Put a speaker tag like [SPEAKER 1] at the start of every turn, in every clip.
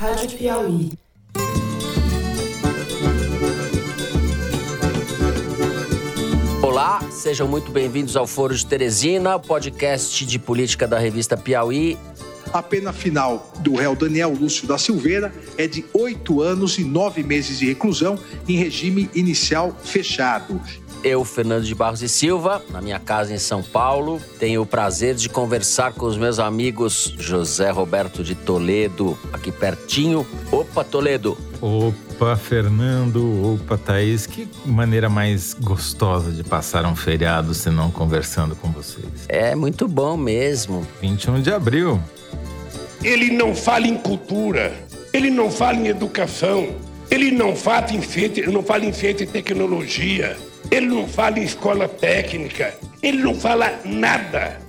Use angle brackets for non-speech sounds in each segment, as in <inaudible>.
[SPEAKER 1] Rádio Piauí.
[SPEAKER 2] Olá, sejam muito bem-vindos ao Foro de Teresina, podcast de política da revista Piauí.
[SPEAKER 3] A pena final do réu Daniel Lúcio da Silveira é de oito anos e nove meses de reclusão em regime inicial fechado.
[SPEAKER 2] Eu, Fernando de Barros e Silva, na minha casa em São Paulo, tenho o prazer de conversar com os meus amigos José Roberto de Toledo, aqui pertinho. Opa, Toledo!
[SPEAKER 4] Opa, Fernando, opa, Thaís, que maneira mais gostosa de passar um feriado se não conversando com vocês.
[SPEAKER 2] É muito bom mesmo.
[SPEAKER 4] 21 de abril.
[SPEAKER 5] Ele não fala em cultura, ele não fala em educação, ele não fala em feito, não fala em feito em tecnologia. Ele não fala em escola técnica. Ele não fala nada.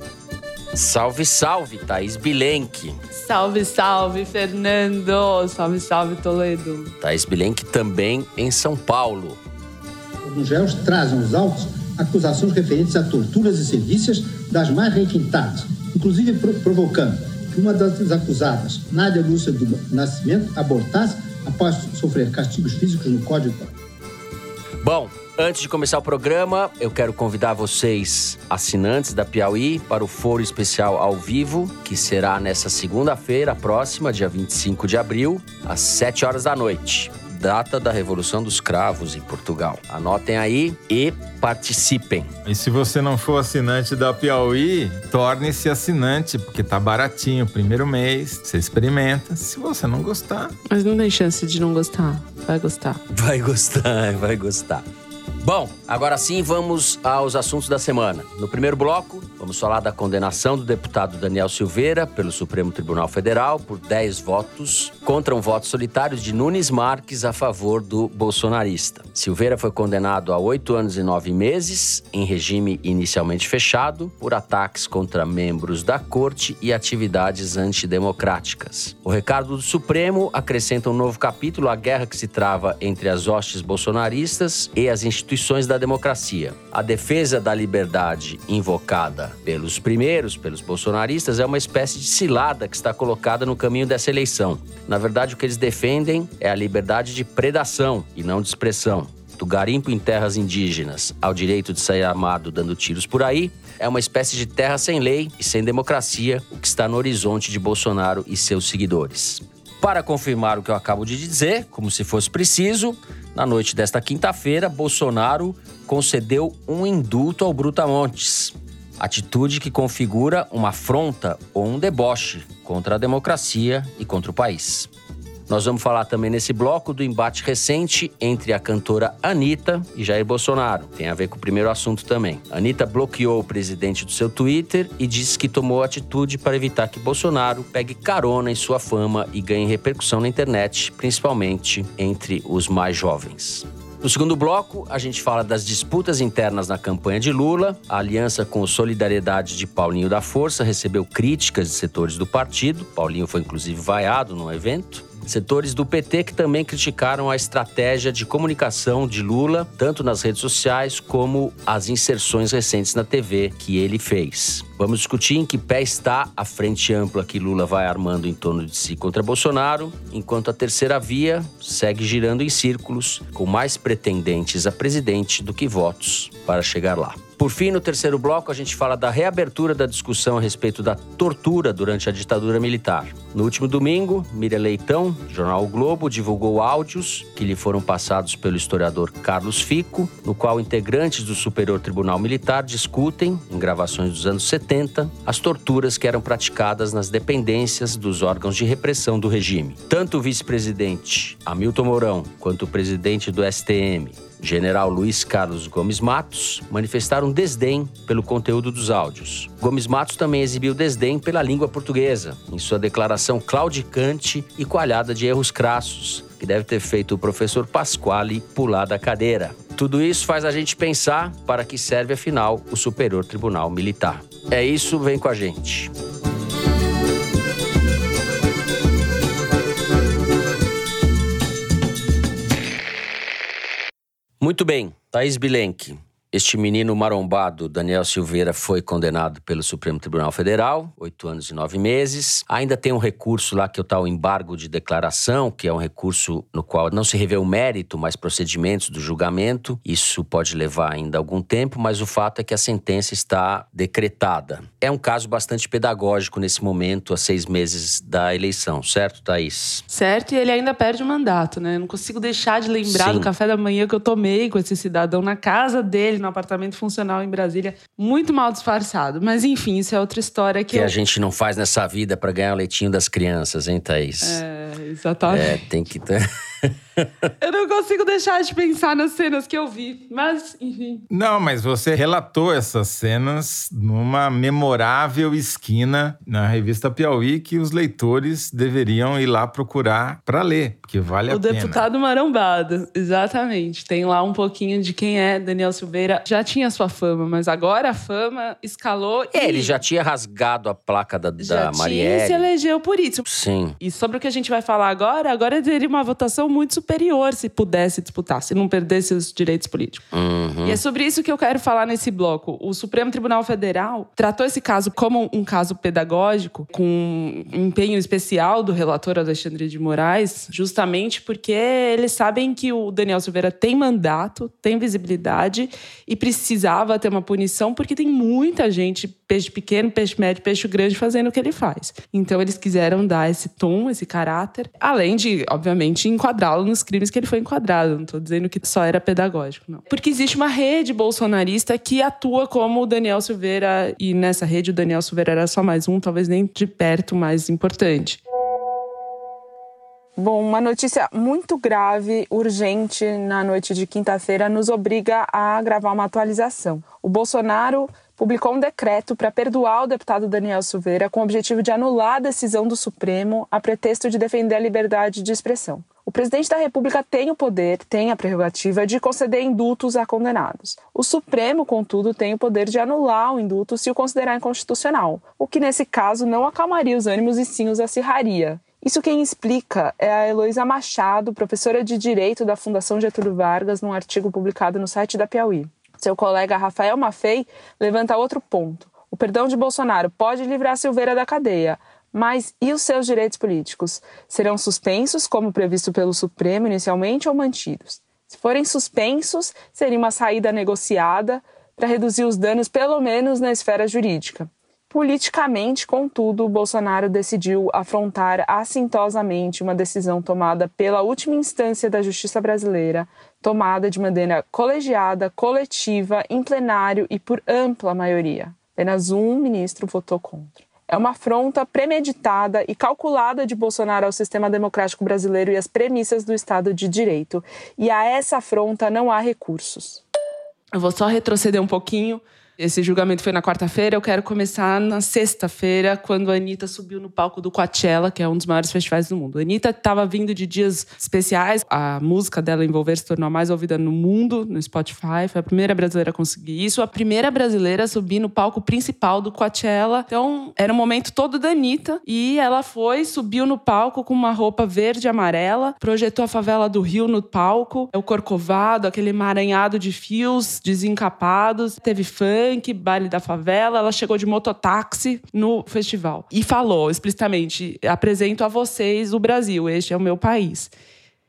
[SPEAKER 2] Salve, salve, Thaís Bilenque.
[SPEAKER 6] Salve, salve, Fernando. Salve, salve, Toledo.
[SPEAKER 2] Thaís Bilenque também em São Paulo.
[SPEAKER 7] Os réus trazem aos autos acusações referentes a torturas e serviços das mais requintadas, inclusive provocando que uma das acusadas, Nádia Lúcia do Nascimento, abortasse após sofrer castigos físicos no Código
[SPEAKER 2] Bom, Antes de começar o programa, eu quero convidar vocês, assinantes da Piauí, para o foro especial ao vivo, que será nessa segunda-feira próxima, dia 25 de abril, às 7 horas da noite. Data da Revolução dos Cravos em Portugal. Anotem aí e participem.
[SPEAKER 4] E se você não for assinante da Piauí, torne-se assinante, porque tá baratinho. Primeiro mês, você experimenta. Se você não gostar.
[SPEAKER 6] Mas não tem chance de não gostar. Vai gostar.
[SPEAKER 2] Vai gostar, <laughs> vai gostar. Bom, agora sim vamos aos assuntos da semana. No primeiro bloco, vamos falar da condenação do deputado Daniel Silveira pelo Supremo Tribunal Federal por 10 votos contra um voto solitário de Nunes Marques a favor do bolsonarista. Silveira foi condenado a oito anos e nove meses, em regime inicialmente fechado, por ataques contra membros da corte e atividades antidemocráticas. O recado do Supremo acrescenta um novo capítulo à guerra que se trava entre as hostes bolsonaristas e as instituições da democracia. A defesa da liberdade invocada pelos primeiros, pelos bolsonaristas, é uma espécie de cilada que está colocada no caminho dessa eleição. Na verdade, o que eles defendem é a liberdade de predação e não de expressão. Do garimpo em terras indígenas ao direito de sair armado dando tiros por aí, é uma espécie de terra sem lei e sem democracia, o que está no horizonte de Bolsonaro e seus seguidores. Para confirmar o que eu acabo de dizer, como se fosse preciso, na noite desta quinta-feira, Bolsonaro concedeu um indulto ao Brutamontes. Atitude que configura uma afronta ou um deboche contra a democracia e contra o país. Nós vamos falar também nesse bloco do embate recente entre a cantora Anitta e Jair Bolsonaro. Tem a ver com o primeiro assunto também. Anitta bloqueou o presidente do seu Twitter e disse que tomou atitude para evitar que Bolsonaro pegue carona em sua fama e ganhe repercussão na internet, principalmente entre os mais jovens. No segundo bloco, a gente fala das disputas internas na campanha de Lula. A aliança com Solidariedade de Paulinho da Força recebeu críticas de setores do partido. Paulinho foi inclusive vaiado no evento. Setores do PT que também criticaram a estratégia de comunicação de Lula, tanto nas redes sociais como as inserções recentes na TV que ele fez. Vamos discutir em que pé está a frente ampla que Lula vai armando em torno de si contra Bolsonaro, enquanto a terceira via segue girando em círculos, com mais pretendentes a presidente do que votos para chegar lá. Por fim, no terceiro bloco, a gente fala da reabertura da discussão a respeito da tortura durante a ditadura militar. No último domingo, Miriam Leitão, jornal o Globo, divulgou áudios que lhe foram passados pelo historiador Carlos Fico, no qual integrantes do Superior Tribunal Militar discutem, em gravações dos anos 70, as torturas que eram praticadas nas dependências dos órgãos de repressão do regime. Tanto o vice-presidente Hamilton Mourão quanto o presidente do STM, general Luiz Carlos Gomes Matos, manifestaram desdém pelo conteúdo dos áudios. Gomes Matos também exibiu desdém pela língua portuguesa, em sua declaração claudicante e coalhada de erros crassos, que deve ter feito o professor Pasquale pular da cadeira. Tudo isso faz a gente pensar para que serve, afinal, o Superior Tribunal Militar. É isso, vem com a gente. Muito bem, Thaís Bilenque. Este menino marombado, Daniel Silveira, foi condenado pelo Supremo Tribunal Federal, oito anos e nove meses. Ainda tem um recurso lá que é o tal embargo de declaração, que é um recurso no qual não se revê o mérito, mas procedimentos do julgamento. Isso pode levar ainda algum tempo, mas o fato é que a sentença está decretada. É um caso bastante pedagógico nesse momento, a seis meses da eleição, certo, Thaís?
[SPEAKER 6] Certo, e ele ainda perde o mandato, né? Eu não consigo deixar de lembrar
[SPEAKER 2] Sim.
[SPEAKER 6] do café da manhã que eu tomei com esse cidadão na casa dele, no apartamento funcional em Brasília, muito mal disfarçado. Mas enfim, isso é outra história que,
[SPEAKER 2] Que
[SPEAKER 6] eu...
[SPEAKER 2] a gente não faz nessa vida para ganhar o leitinho das crianças, hein, Thaís?
[SPEAKER 6] É, exatamente.
[SPEAKER 2] É, tem que. <laughs> <laughs>
[SPEAKER 6] Eu não consigo deixar de pensar nas cenas que eu vi. Mas, enfim.
[SPEAKER 4] Não, mas você relatou essas cenas numa memorável esquina na revista Piauí que os leitores deveriam ir lá procurar para ler, porque vale
[SPEAKER 6] o
[SPEAKER 4] a pena.
[SPEAKER 6] deputado marombado, exatamente. Tem lá um pouquinho de quem é Daniel Silveira. Já tinha sua fama, mas agora a fama escalou.
[SPEAKER 2] É,
[SPEAKER 6] e
[SPEAKER 2] ele já tinha rasgado a placa da,
[SPEAKER 6] já
[SPEAKER 2] da
[SPEAKER 6] tinha e
[SPEAKER 2] Marielle.
[SPEAKER 6] se elegeu por isso.
[SPEAKER 2] Sim.
[SPEAKER 6] E sobre o que a gente vai falar agora, agora teria uma votação muito superior se pudesse disputar, se não perdesse os direitos políticos.
[SPEAKER 2] Uhum.
[SPEAKER 6] E é sobre isso que eu quero falar nesse bloco. O Supremo Tribunal Federal tratou esse caso como um caso pedagógico, com um empenho especial do relator Alexandre de Moraes, justamente porque eles sabem que o Daniel Silveira tem mandato, tem visibilidade e precisava ter uma punição, porque tem muita gente, peixe pequeno, peixe médio, peixe grande, fazendo o que ele faz. Então eles quiseram dar esse tom, esse caráter, além de, obviamente, enquadrá-lo nos crimes que ele foi enquadrado. Não estou dizendo que só era pedagógico, não. Porque existe uma rede bolsonarista que atua como o Daniel Silveira, e nessa rede o Daniel Silveira era só mais um, talvez nem de perto mais importante. Bom, uma notícia muito grave, urgente, na noite de quinta-feira, nos obriga a gravar uma atualização. O Bolsonaro publicou um decreto para perdoar o deputado Daniel Silveira com o objetivo de anular a decisão do Supremo a pretexto de defender a liberdade de expressão. O presidente da República tem o poder, tem a prerrogativa de conceder indultos a condenados. O Supremo, contudo, tem o poder de anular o indulto se o considerar inconstitucional, o que nesse caso não acalmaria os ânimos e sim os acirraria. Isso quem explica é a Heloísa Machado, professora de Direito da Fundação Getúlio Vargas, num artigo publicado no site da Piauí. Seu colega Rafael Maffei levanta outro ponto. O perdão de Bolsonaro pode livrar Silveira da cadeia, mas e os seus direitos políticos? Serão suspensos, como previsto pelo Supremo inicialmente, ou mantidos? Se forem suspensos, seria uma saída negociada para reduzir os danos, pelo menos na esfera jurídica. Politicamente, contudo, Bolsonaro decidiu afrontar assintosamente uma decisão tomada pela última instância da justiça brasileira, tomada de maneira colegiada, coletiva, em plenário e por ampla maioria. Apenas um ministro votou contra. É uma afronta premeditada e calculada de Bolsonaro ao sistema democrático brasileiro e às premissas do Estado de Direito. E a essa afronta não há recursos. Eu vou só retroceder um pouquinho. Esse julgamento foi na quarta-feira. Eu quero começar na sexta-feira, quando a Anitta subiu no palco do Coachella, que é um dos maiores festivais do mundo. A Anitta estava vindo de dias especiais. A música dela, Envolver, se tornou a mais ouvida no mundo, no Spotify. Foi a primeira brasileira a conseguir isso. A primeira brasileira a subir no palco principal do Coachella. Então, era um momento todo da Anitta. E ela foi, subiu no palco com uma roupa verde e amarela, projetou a favela do Rio no palco, o corcovado, aquele emaranhado de fios desencapados. Teve funk, baile da favela. Ela chegou de mototáxi no festival e falou explicitamente: apresento a vocês o Brasil, este é o meu país.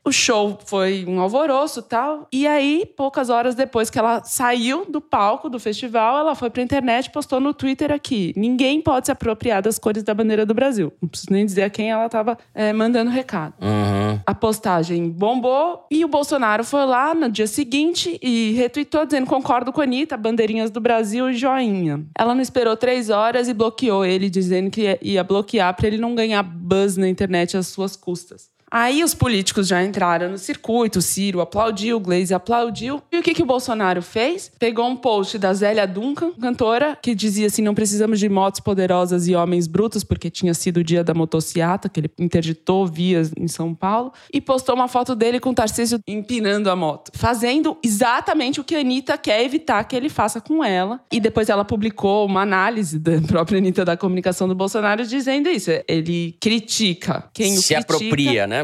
[SPEAKER 6] O show foi um alvoroço e tal. E aí, poucas horas depois que ela saiu do palco do festival, ela foi pra internet e postou no Twitter aqui: ninguém pode se apropriar das cores da bandeira do Brasil. Não preciso nem dizer a quem ela estava é, mandando recado.
[SPEAKER 2] Uhum.
[SPEAKER 6] A postagem bombou e o Bolsonaro foi lá no dia seguinte e retweetou dizendo: concordo com a Anitta, bandeirinhas do Brasil e joinha. Ela não esperou três horas e bloqueou ele, dizendo que ia bloquear para ele não ganhar buzz na internet às suas custas. Aí os políticos já entraram no circuito, o Ciro aplaudiu, o Glaze aplaudiu. E o que, que o Bolsonaro fez? Pegou um post da Zélia Duncan, cantora, que dizia assim: não precisamos de motos poderosas e homens brutos, porque tinha sido o dia da motociata, que ele interditou vias em São Paulo, e postou uma foto dele com o Tarcísio empinando a moto, fazendo exatamente o que a Anitta quer evitar que ele faça com ela. E depois ela publicou uma análise da <laughs> própria Anitta da comunicação do Bolsonaro dizendo isso. Ele critica quem o
[SPEAKER 2] Se
[SPEAKER 6] critica
[SPEAKER 2] apropria, né?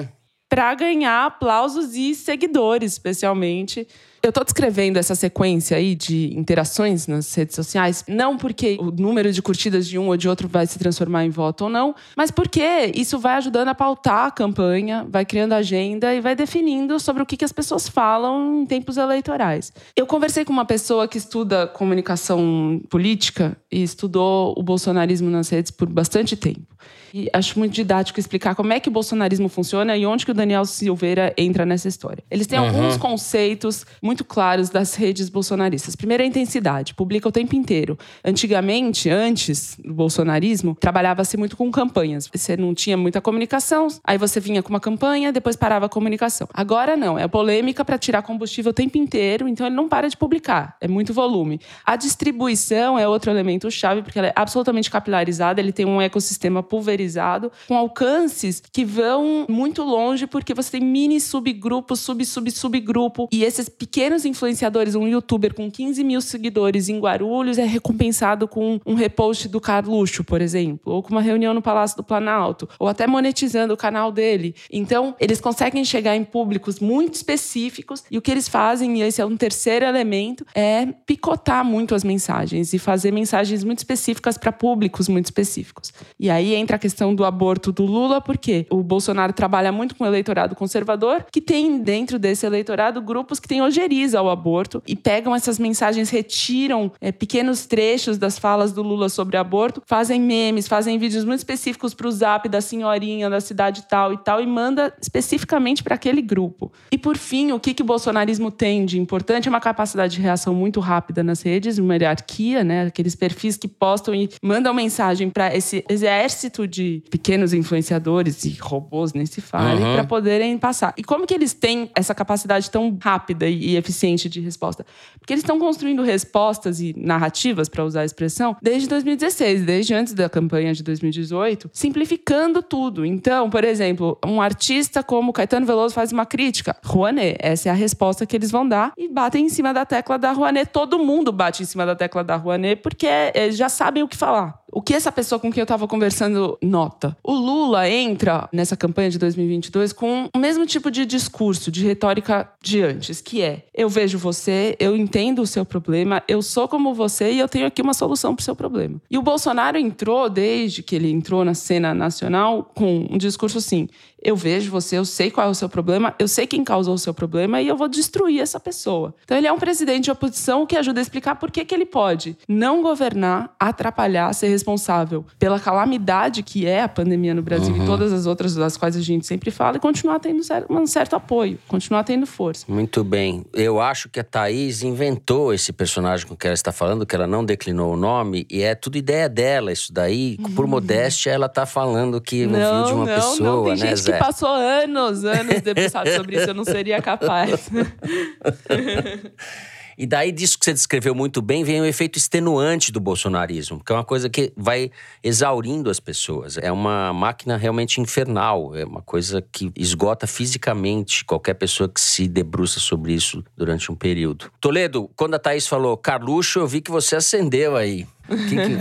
[SPEAKER 6] Para ganhar aplausos e seguidores, especialmente. Eu tô descrevendo essa sequência aí de interações nas redes sociais, não porque o número de curtidas de um ou de outro vai se transformar em voto ou não, mas porque isso vai ajudando a pautar a campanha, vai criando agenda e vai definindo sobre o que, que as pessoas falam em tempos eleitorais. Eu conversei com uma pessoa que estuda comunicação política e estudou o bolsonarismo nas redes por bastante tempo. E acho muito didático explicar como é que o bolsonarismo funciona e onde que o Daniel Silveira entra nessa história. Eles têm uhum. alguns conceitos muito claros das redes bolsonaristas. Primeiro, a intensidade. Publica o tempo inteiro. Antigamente, antes do bolsonarismo, trabalhava-se muito com campanhas. Você não tinha muita comunicação, aí você vinha com uma campanha, depois parava a comunicação. Agora não, é polêmica para tirar combustível o tempo inteiro, então ele não para de publicar. É muito volume. A distribuição é outro elemento chave, porque ela é absolutamente capilarizada, ele tem um ecossistema pulverizado, com alcances que vão muito longe, porque você tem mini subgrupos, sub, sub, subgrupo. E esses pequenos influenciadores, um youtuber com 15 mil seguidores em Guarulhos é recompensado com um repost do Carluxo, por exemplo, ou com uma reunião no Palácio do Planalto, ou até monetizando o canal dele. Então, eles conseguem chegar em públicos muito específicos e o que eles fazem, e esse é um terceiro elemento, é picotar muito as mensagens e fazer mensagens muito específicas para públicos muito específicos. E aí entra a questão do aborto do Lula, porque o Bolsonaro trabalha muito com o eleitorado conservador, que tem dentro desse eleitorado grupos que têm ojeriza ao aborto e pegam essas mensagens, retiram é, pequenos trechos das falas do Lula sobre aborto, fazem memes, fazem vídeos muito específicos para o zap da senhorinha da cidade tal e tal e manda especificamente para aquele grupo. E por fim, o que, que o bolsonarismo tem de importante é uma capacidade de reação muito rápida nas redes, uma hierarquia, né? Aqueles perfis que postam e mandam mensagem para esse exército de pequenos influenciadores e robôs, nem se fale, uhum. para poderem passar. E como que eles têm essa capacidade tão rápida e eficiente de resposta? Porque eles estão construindo respostas e narrativas, para usar a expressão, desde 2016, desde antes da campanha de 2018, simplificando tudo. Então, por exemplo, um artista como Caetano Veloso faz uma crítica, Rouanet, essa é a resposta que eles vão dar e batem em cima da tecla da Rouanet. Todo mundo bate em cima da tecla da Rouanet porque já sabem o que falar. O que essa pessoa com quem eu estava conversando nota? O Lula entra nessa campanha de 2022 com o mesmo tipo de discurso, de retórica de antes, que é: eu vejo você, eu entendo o seu problema, eu sou como você e eu tenho aqui uma solução para o seu problema. E o Bolsonaro entrou, desde que ele entrou na cena nacional, com um discurso assim: eu vejo você, eu sei qual é o seu problema, eu sei quem causou o seu problema e eu vou destruir essa pessoa. Então ele é um presidente de oposição que ajuda a explicar por que, que ele pode não governar, atrapalhar, ser responsável pela calamidade que é a pandemia no Brasil uhum. e todas as outras das quais a gente sempre fala e continuar tendo um certo apoio, continuar tendo força.
[SPEAKER 2] Muito bem. Eu acho que a Thaís inventou esse personagem com que ela está falando, que ela não declinou o nome, e é tudo ideia dela isso daí. Por uhum. modéstia, ela está falando que não, ouviu de uma
[SPEAKER 6] não,
[SPEAKER 2] pessoa,
[SPEAKER 6] não,
[SPEAKER 2] né,
[SPEAKER 6] gente que passou anos, anos debruçado sobre isso, eu não seria capaz.
[SPEAKER 2] E daí disso que você descreveu muito bem, vem o efeito extenuante do bolsonarismo, que é uma coisa que vai exaurindo as pessoas. É uma máquina realmente infernal, é uma coisa que esgota fisicamente qualquer pessoa que se debruça sobre isso durante um período. Toledo, quando a Thaís falou Carluxo, eu vi que você acendeu aí.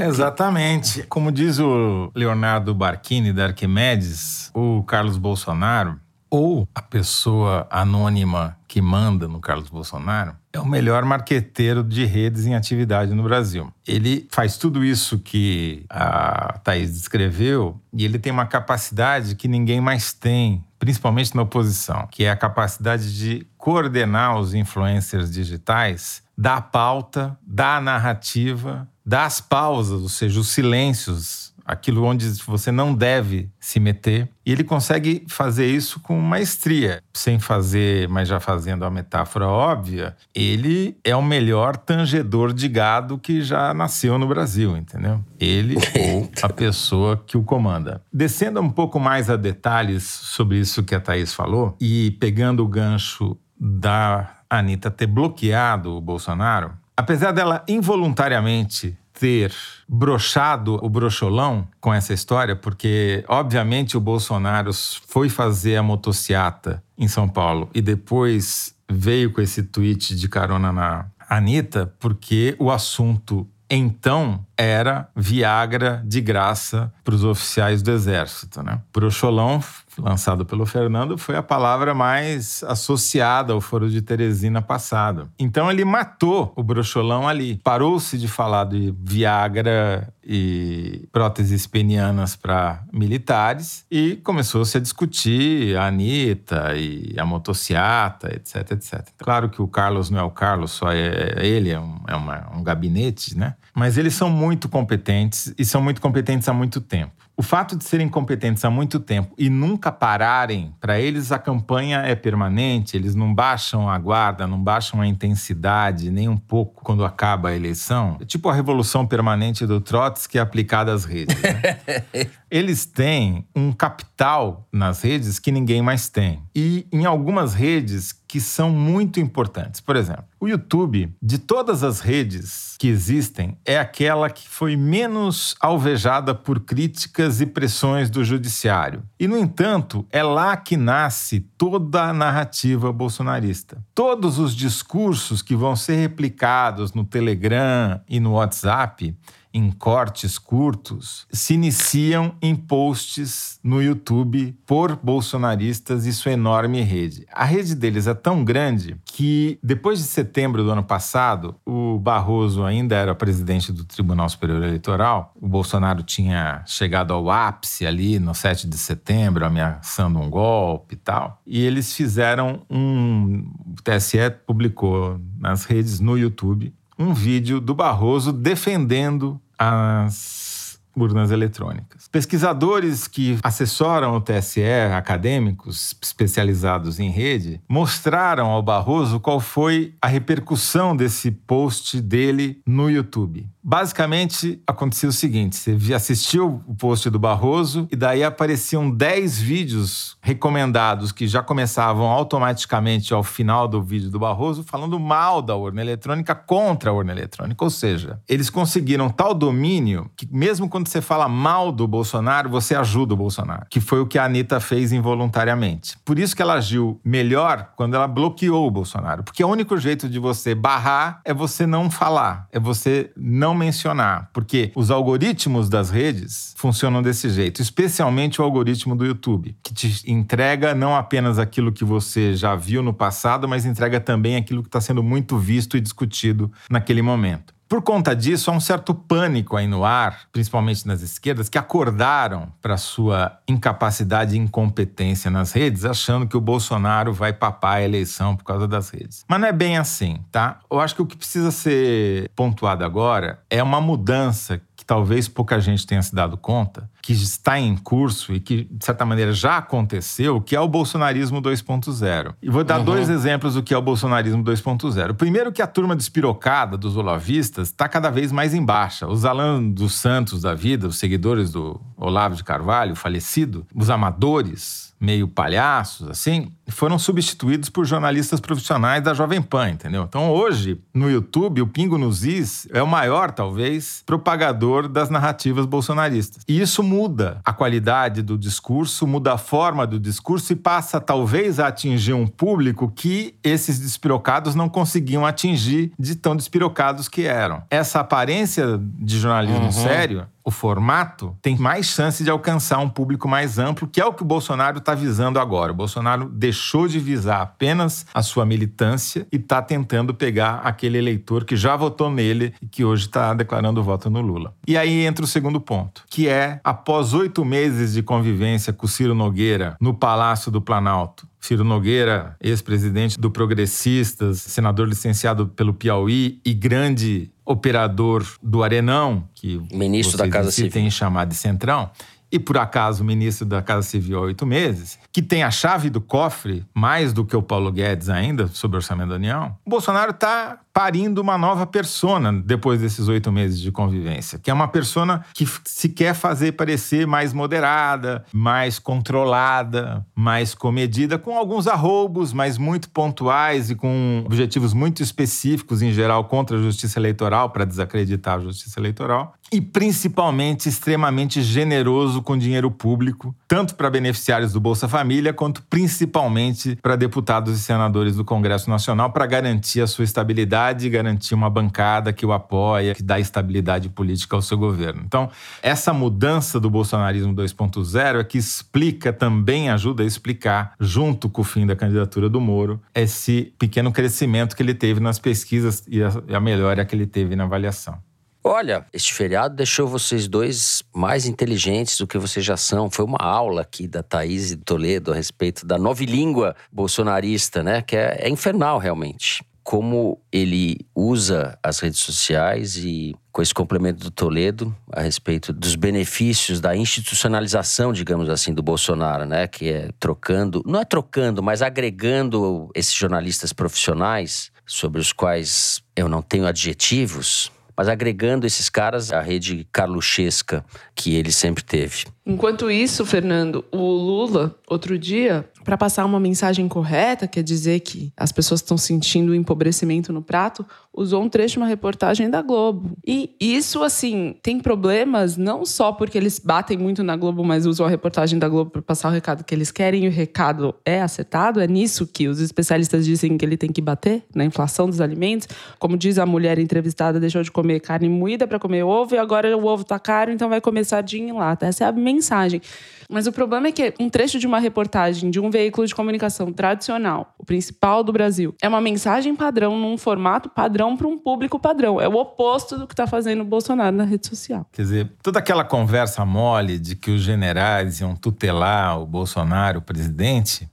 [SPEAKER 4] Exatamente. Como diz o Leonardo Barquini da Arquimedes, o Carlos Bolsonaro, ou a pessoa anônima que manda no Carlos Bolsonaro, é o melhor marqueteiro de redes em atividade no Brasil. Ele faz tudo isso que a Thaís descreveu e ele tem uma capacidade que ninguém mais tem, principalmente na oposição, que é a capacidade de coordenar os influencers digitais da pauta, da narrativa, das pausas, ou seja, os silêncios aquilo onde você não deve se meter. E ele consegue fazer isso com maestria, sem fazer, mas já fazendo a metáfora óbvia. Ele é o melhor tangedor de gado que já nasceu no Brasil, entendeu? Ele <laughs> ou a pessoa que o comanda. Descendo um pouco mais a detalhes sobre isso que a Thaís falou e pegando o gancho da Anitta ter bloqueado o Bolsonaro, apesar dela involuntariamente ter brochado o brocholão com essa história, porque, obviamente, o Bolsonaro foi fazer a motociata em São Paulo e depois veio com esse tweet de carona na Anitta, porque o assunto então era Viagra de graça para os oficiais do Exército. Né? Brocholão lançado pelo Fernando, foi a palavra mais associada ao Foro de Teresina passado. Então ele matou o brocholão ali. Parou-se de falar de Viagra e próteses penianas para militares e começou-se a discutir a Anitta e a motociata, etc, etc. Claro que o Carlos não é o Carlos, só é ele, é, um, é uma, um gabinete, né? Mas eles são muito competentes e são muito competentes há muito tempo. O fato de serem competentes há muito tempo e nunca pararem, para eles a campanha é permanente, eles não baixam a guarda, não baixam a intensidade nem um pouco quando acaba a eleição. É tipo a revolução permanente do Trotsky aplicada às redes. Né? <laughs> eles têm um capital nas redes que ninguém mais tem. E em algumas redes que são muito importantes. Por exemplo, o YouTube, de todas as redes que existem, é aquela que foi menos alvejada por críticas e pressões do judiciário. E, no entanto, é lá que nasce toda a narrativa bolsonarista. Todos os discursos que vão ser replicados no Telegram e no WhatsApp em cortes curtos se iniciam em posts no YouTube por bolsonaristas e sua enorme rede. A rede deles é tão grande que depois de setembro do ano passado, o Barroso ainda era presidente do Tribunal Superior Eleitoral, o Bolsonaro tinha chegado ao ápice ali no 7 de setembro, ameaçando um golpe e tal. E eles fizeram um. O TSE publicou nas redes no YouTube um vídeo do Barroso defendendo as urnas eletrônicas. Pesquisadores que assessoram o TSE, acadêmicos especializados em rede, mostraram ao Barroso qual foi a repercussão desse post dele no YouTube. Basicamente, acontecia o seguinte: você assistiu o post do Barroso e daí apareciam 10 vídeos recomendados que já começavam automaticamente ao final do vídeo do Barroso falando mal da urna eletrônica contra a urna eletrônica. Ou seja, eles conseguiram tal domínio que, mesmo quando você fala mal do Bolsonaro, você ajuda o Bolsonaro, que foi o que a Anitta fez involuntariamente. Por isso que ela agiu melhor quando ela bloqueou o Bolsonaro, porque o único jeito de você barrar é você não falar, é você não mencionar, porque os algoritmos das redes funcionam desse jeito, especialmente o algoritmo do YouTube, que te entrega não apenas aquilo que você já viu no passado, mas entrega também aquilo que está sendo muito visto e discutido naquele momento. Por conta disso, há um certo pânico aí no ar, principalmente nas esquerdas, que acordaram para sua incapacidade e incompetência nas redes, achando que o Bolsonaro vai papar a eleição por causa das redes. Mas não é bem assim, tá? Eu acho que o que precisa ser pontuado agora é uma mudança que talvez pouca gente tenha se dado conta, que está em curso e que, de certa maneira, já aconteceu, que é o bolsonarismo 2.0. E vou dar uhum. dois exemplos do que é o bolsonarismo 2.0. Primeiro que a turma despirocada dos olavistas está cada vez mais em baixa. Os Alan dos Santos da vida, os seguidores do Olavo de Carvalho, falecido, os amadores, meio palhaços, assim, foram substituídos por jornalistas profissionais da Jovem Pan, entendeu? Então hoje, no YouTube, o Pingo nos Is é o maior, talvez, propagador das narrativas bolsonaristas. E isso muda a qualidade do discurso, muda a forma do discurso e passa, talvez, a atingir um público que esses despirocados não conseguiam atingir de tão despirocados que eram. Essa aparência de jornalismo uhum. sério o formato, tem mais chance de alcançar um público mais amplo, que é o que o Bolsonaro está visando agora. O Bolsonaro deixou de visar apenas a sua militância e está tentando pegar aquele eleitor que já votou nele e que hoje está declarando voto no Lula. E aí entra o segundo ponto, que é após oito meses de convivência com Ciro Nogueira no Palácio do Planalto, Ciro Nogueira, ex-presidente do Progressistas, senador licenciado pelo Piauí e grande operador do Arenão, que
[SPEAKER 2] ministro da Casa Civil.
[SPEAKER 4] tem chamado de Centrão, e por acaso ministro da Casa Civil há oito meses, que tem a chave do cofre, mais do que o Paulo Guedes ainda, sobre o orçamento da União, o Bolsonaro está parindo uma nova persona depois desses oito meses de convivência, que é uma persona que se quer fazer parecer mais moderada, mais controlada, mais comedida, com alguns arroubos, mas muito pontuais e com objetivos muito específicos, em geral, contra a justiça eleitoral, para desacreditar a justiça eleitoral, e principalmente extremamente generoso com dinheiro público, tanto para beneficiários do Bolsa Família, quanto principalmente para deputados e senadores do Congresso Nacional, para garantir a sua estabilidade estabilidade, garantir uma bancada que o apoia, que dá estabilidade política ao seu governo. Então, essa mudança do bolsonarismo 2.0 é que explica também, ajuda a explicar, junto com o fim da candidatura do Moro, esse pequeno crescimento que ele teve nas pesquisas e a, e melhora que ele teve na avaliação.
[SPEAKER 2] Olha, este feriado deixou vocês dois mais inteligentes do que vocês já são. Foi uma aula aqui da Thaís Toledo a respeito da nova língua bolsonarista, né? Que é, é infernal, realmente. Como ele usa as redes sociais e com esse complemento do Toledo a respeito dos benefícios da institucionalização, digamos assim, do Bolsonaro, né? Que é trocando, não é trocando, mas agregando esses jornalistas profissionais sobre os quais eu não tenho adjetivos, mas agregando esses caras à rede carluchesca que ele sempre teve.
[SPEAKER 6] Enquanto isso, Fernando, o Lula, outro dia, para passar uma mensagem correta, quer dizer que as pessoas estão sentindo o empobrecimento no prato, usou um trecho de uma reportagem da Globo. E isso, assim, tem problemas não só porque eles batem muito na Globo, mas usam a reportagem da Globo para passar o recado que eles querem e o recado é acertado. É nisso que os especialistas dizem que ele tem que bater, na inflação dos alimentos. Como diz a mulher entrevistada, deixou de comer carne moída para comer ovo e agora o ovo tá caro, então vai comer sardinha em lata. Essa é a mensagem. Mas o problema é que um trecho de uma reportagem de um veículo de comunicação tradicional, o principal do Brasil, é uma mensagem padrão num formato padrão para um público padrão. É o oposto do que está fazendo o Bolsonaro na rede social.
[SPEAKER 4] Quer dizer, toda aquela conversa mole de que os generais iam tutelar o Bolsonaro, o presidente,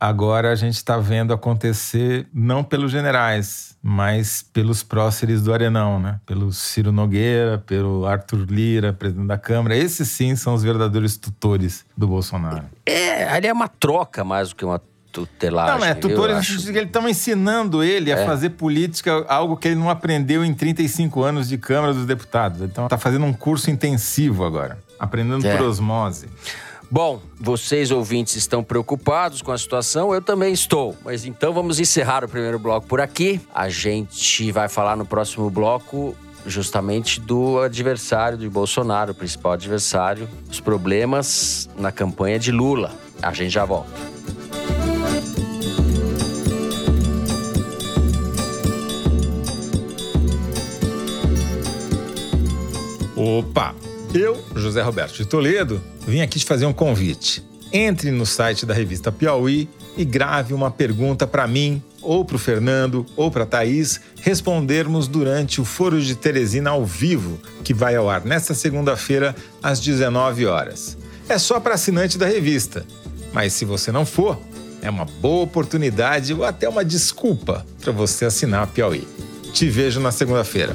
[SPEAKER 4] agora a gente está vendo acontecer não pelos generais, mas pelos próceres do Arenão, né? Pelo Ciro Nogueira, pelo Arthur Lira, presidente da Câmara. Esses sim são os verdadeiros tutores do Bolsonaro.
[SPEAKER 2] É, ali é uma troca mais do que uma tutelagem.
[SPEAKER 4] Não, é tutores no sentido que eles estão ensinando ele a
[SPEAKER 2] É.
[SPEAKER 4] fazer política, algo que ele não aprendeu em 35 anos de Câmara dos Deputados. Então está fazendo um curso intensivo agora, aprendendo
[SPEAKER 2] É.
[SPEAKER 4] por osmose.
[SPEAKER 2] Bom, vocês ouvintes estão preocupados com a situação, eu também estou. Mas então vamos encerrar o primeiro bloco por aqui. A gente vai falar no próximo bloco justamente do adversário de Bolsonaro, o principal adversário, os problemas na campanha de Lula. A gente já volta.
[SPEAKER 4] Opa! Eu, José Roberto de Toledo, vim aqui te fazer um convite. Entre no site da revista Piauí e grave uma pergunta para mim, ou para o Fernando, ou para a Thaís, respondermos durante o Foro de Teresina ao vivo, que vai ao ar nesta segunda-feira, às 19 horas. É só para assinante da revista. Mas se você não for, é uma boa oportunidade ou até uma desculpa para você assinar a Piauí. Te vejo na segunda-feira.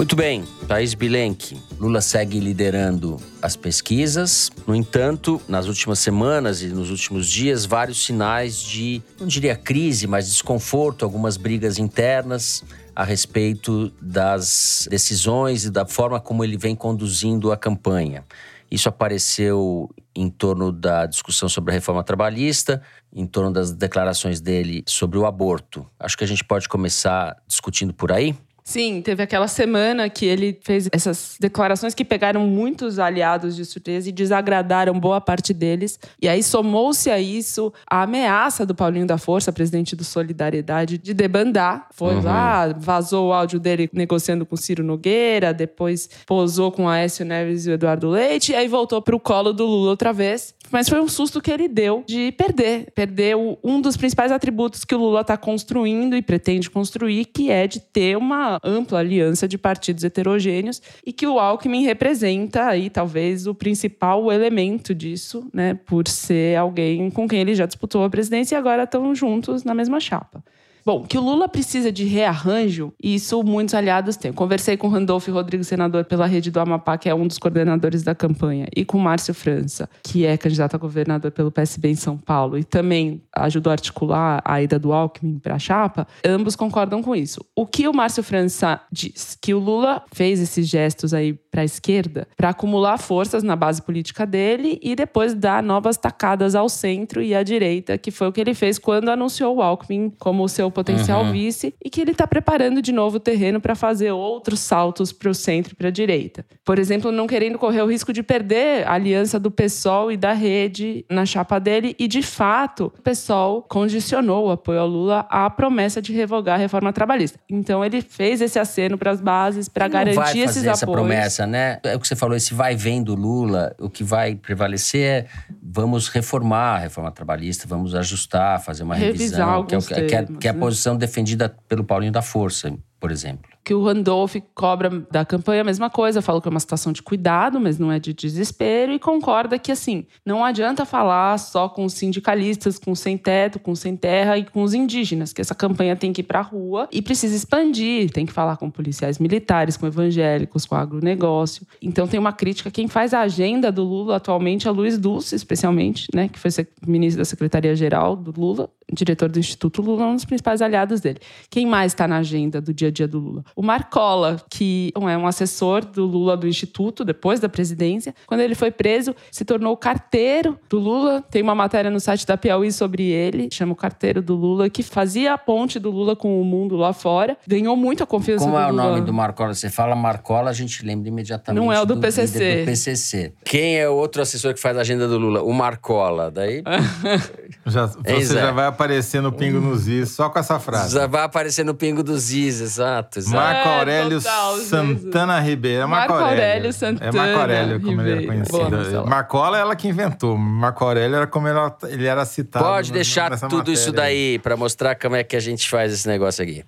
[SPEAKER 2] Muito bem, Thaís Bilenque. Lula segue liderando as pesquisas. No entanto, nas últimas semanas e nos últimos dias, vários sinais de, não diria crise, mas desconforto, algumas brigas internas a respeito das decisões e da forma como ele vem conduzindo a campanha. Isso apareceu em torno da discussão sobre a reforma trabalhista, em torno das declarações dele sobre o aborto. Acho que a gente pode começar discutindo por aí.
[SPEAKER 6] Sim, teve aquela semana que ele fez essas declarações que pegaram muitos aliados de surpresa e desagradaram boa parte deles. E aí somou-se a isso a ameaça do Paulinho da Força, presidente do Solidariedade, de debandar. Foi lá, vazou o áudio dele negociando com Ciro Nogueira, depois posou com Aécio Neves e o Eduardo Leite, e aí voltou pro colo do Lula outra vez. Mas foi um susto que ele deu de perder. Perdeu um dos principais atributos que o Lula está construindo e pretende construir, que é de ter uma ampla aliança de partidos heterogêneos e que o Alckmin representa aí talvez o principal elemento disso, né, por ser alguém com quem ele já disputou a presidência e agora estão juntos na mesma chapa. Bom, que o Lula precisa de rearranjo, isso muitos aliados têm. Conversei com Randolfo Rodrigues, senador pela rede do Amapá, que é um dos coordenadores da campanha, e com Márcio França, que é candidato a governador pelo PSB em São Paulo, e também ajudou a articular a ida do Alckmin para a chapa. Ambos concordam com isso. O que o Márcio França diz? Que o Lula fez esses gestos aí para a esquerda para acumular forças na base política dele e depois dar novas tacadas ao centro e à direita, que foi o que ele fez quando anunciou o Alckmin como seu seu potencial
[SPEAKER 2] Uhum.
[SPEAKER 6] vice e que ele está preparando de novo o terreno para fazer outros saltos para o centro e para a direita. Por exemplo, não querendo correr o risco de perder a aliança do PSOL e da rede na chapa dele. E, de fato, o PSOL condicionou o apoio ao Lula à promessa de revogar a reforma trabalhista. Então, ele fez esse aceno para as bases para
[SPEAKER 2] Não vai
[SPEAKER 6] garantir
[SPEAKER 2] fazer
[SPEAKER 6] esses
[SPEAKER 2] essa
[SPEAKER 6] apoios.
[SPEAKER 2] promessa, né? É o que você falou, esse vai vem do Lula, o que vai prevalecer é vamos reformar a reforma trabalhista, vamos ajustar, fazer uma
[SPEAKER 6] Revisar
[SPEAKER 2] revisão, que é, o- que é- que é-
[SPEAKER 6] termos,
[SPEAKER 2] que é a? Posição defendida pelo Paulinho da Força, por exemplo.
[SPEAKER 6] que o Randolph cobra da campanha a mesma coisa, falou que é uma situação de cuidado, mas não é de desespero, e concorda que, assim, não adianta falar só com os sindicalistas, com sem teto, com sem terra e com os indígenas, que essa campanha tem que ir pra rua e precisa expandir, tem que falar com policiais militares, com evangélicos, com agronegócio. Então tem uma crítica, quem faz a agenda do Lula atualmente é Luiz Dulce, especialmente, né, que foi ministro da Secretaria-Geral do Lula, diretor do Instituto Lula, um dos principais aliados dele. Quem mais está na agenda do dia a dia do Lula? O Marcola, que é um assessor do Lula do Instituto, depois da presidência. Quando ele foi preso, se tornou carteiro do Lula. Tem uma matéria no site da Piauí sobre ele, chama o carteiro do Lula, que fazia a ponte do Lula com o mundo lá fora. Ganhou muito a confiança
[SPEAKER 2] Como
[SPEAKER 6] do
[SPEAKER 2] é o
[SPEAKER 6] Lula.
[SPEAKER 2] nome do Marcola? Você fala Marcola, a gente lembra imediatamente
[SPEAKER 6] Não é o do
[SPEAKER 2] do
[SPEAKER 6] PCC.
[SPEAKER 2] do PCC. Quem é o outro assessor que faz a agenda do Lula? O Marcola. Daí <laughs>
[SPEAKER 4] Já, você já vai aparecer no Pingo nos Is só com essa frase.
[SPEAKER 2] já vai aparecer no Pingo dos Is, exato. exato.
[SPEAKER 4] Marco
[SPEAKER 6] É,
[SPEAKER 4] Aurélio
[SPEAKER 6] total,
[SPEAKER 4] Santana Ribeiro. É Marco,
[SPEAKER 6] Marco
[SPEAKER 4] Aurélio.
[SPEAKER 6] Aurélio
[SPEAKER 4] É
[SPEAKER 6] Santana
[SPEAKER 4] Marco Aurélio, como ele era
[SPEAKER 6] Ribeiro. Boa,
[SPEAKER 4] conhecido. Marcola é ela que inventou. Marco Aurélio era como ele, ele era citado.
[SPEAKER 2] Pode deixar
[SPEAKER 4] nessa
[SPEAKER 2] tudo isso daí pra mostrar como é que a gente faz esse negócio aqui.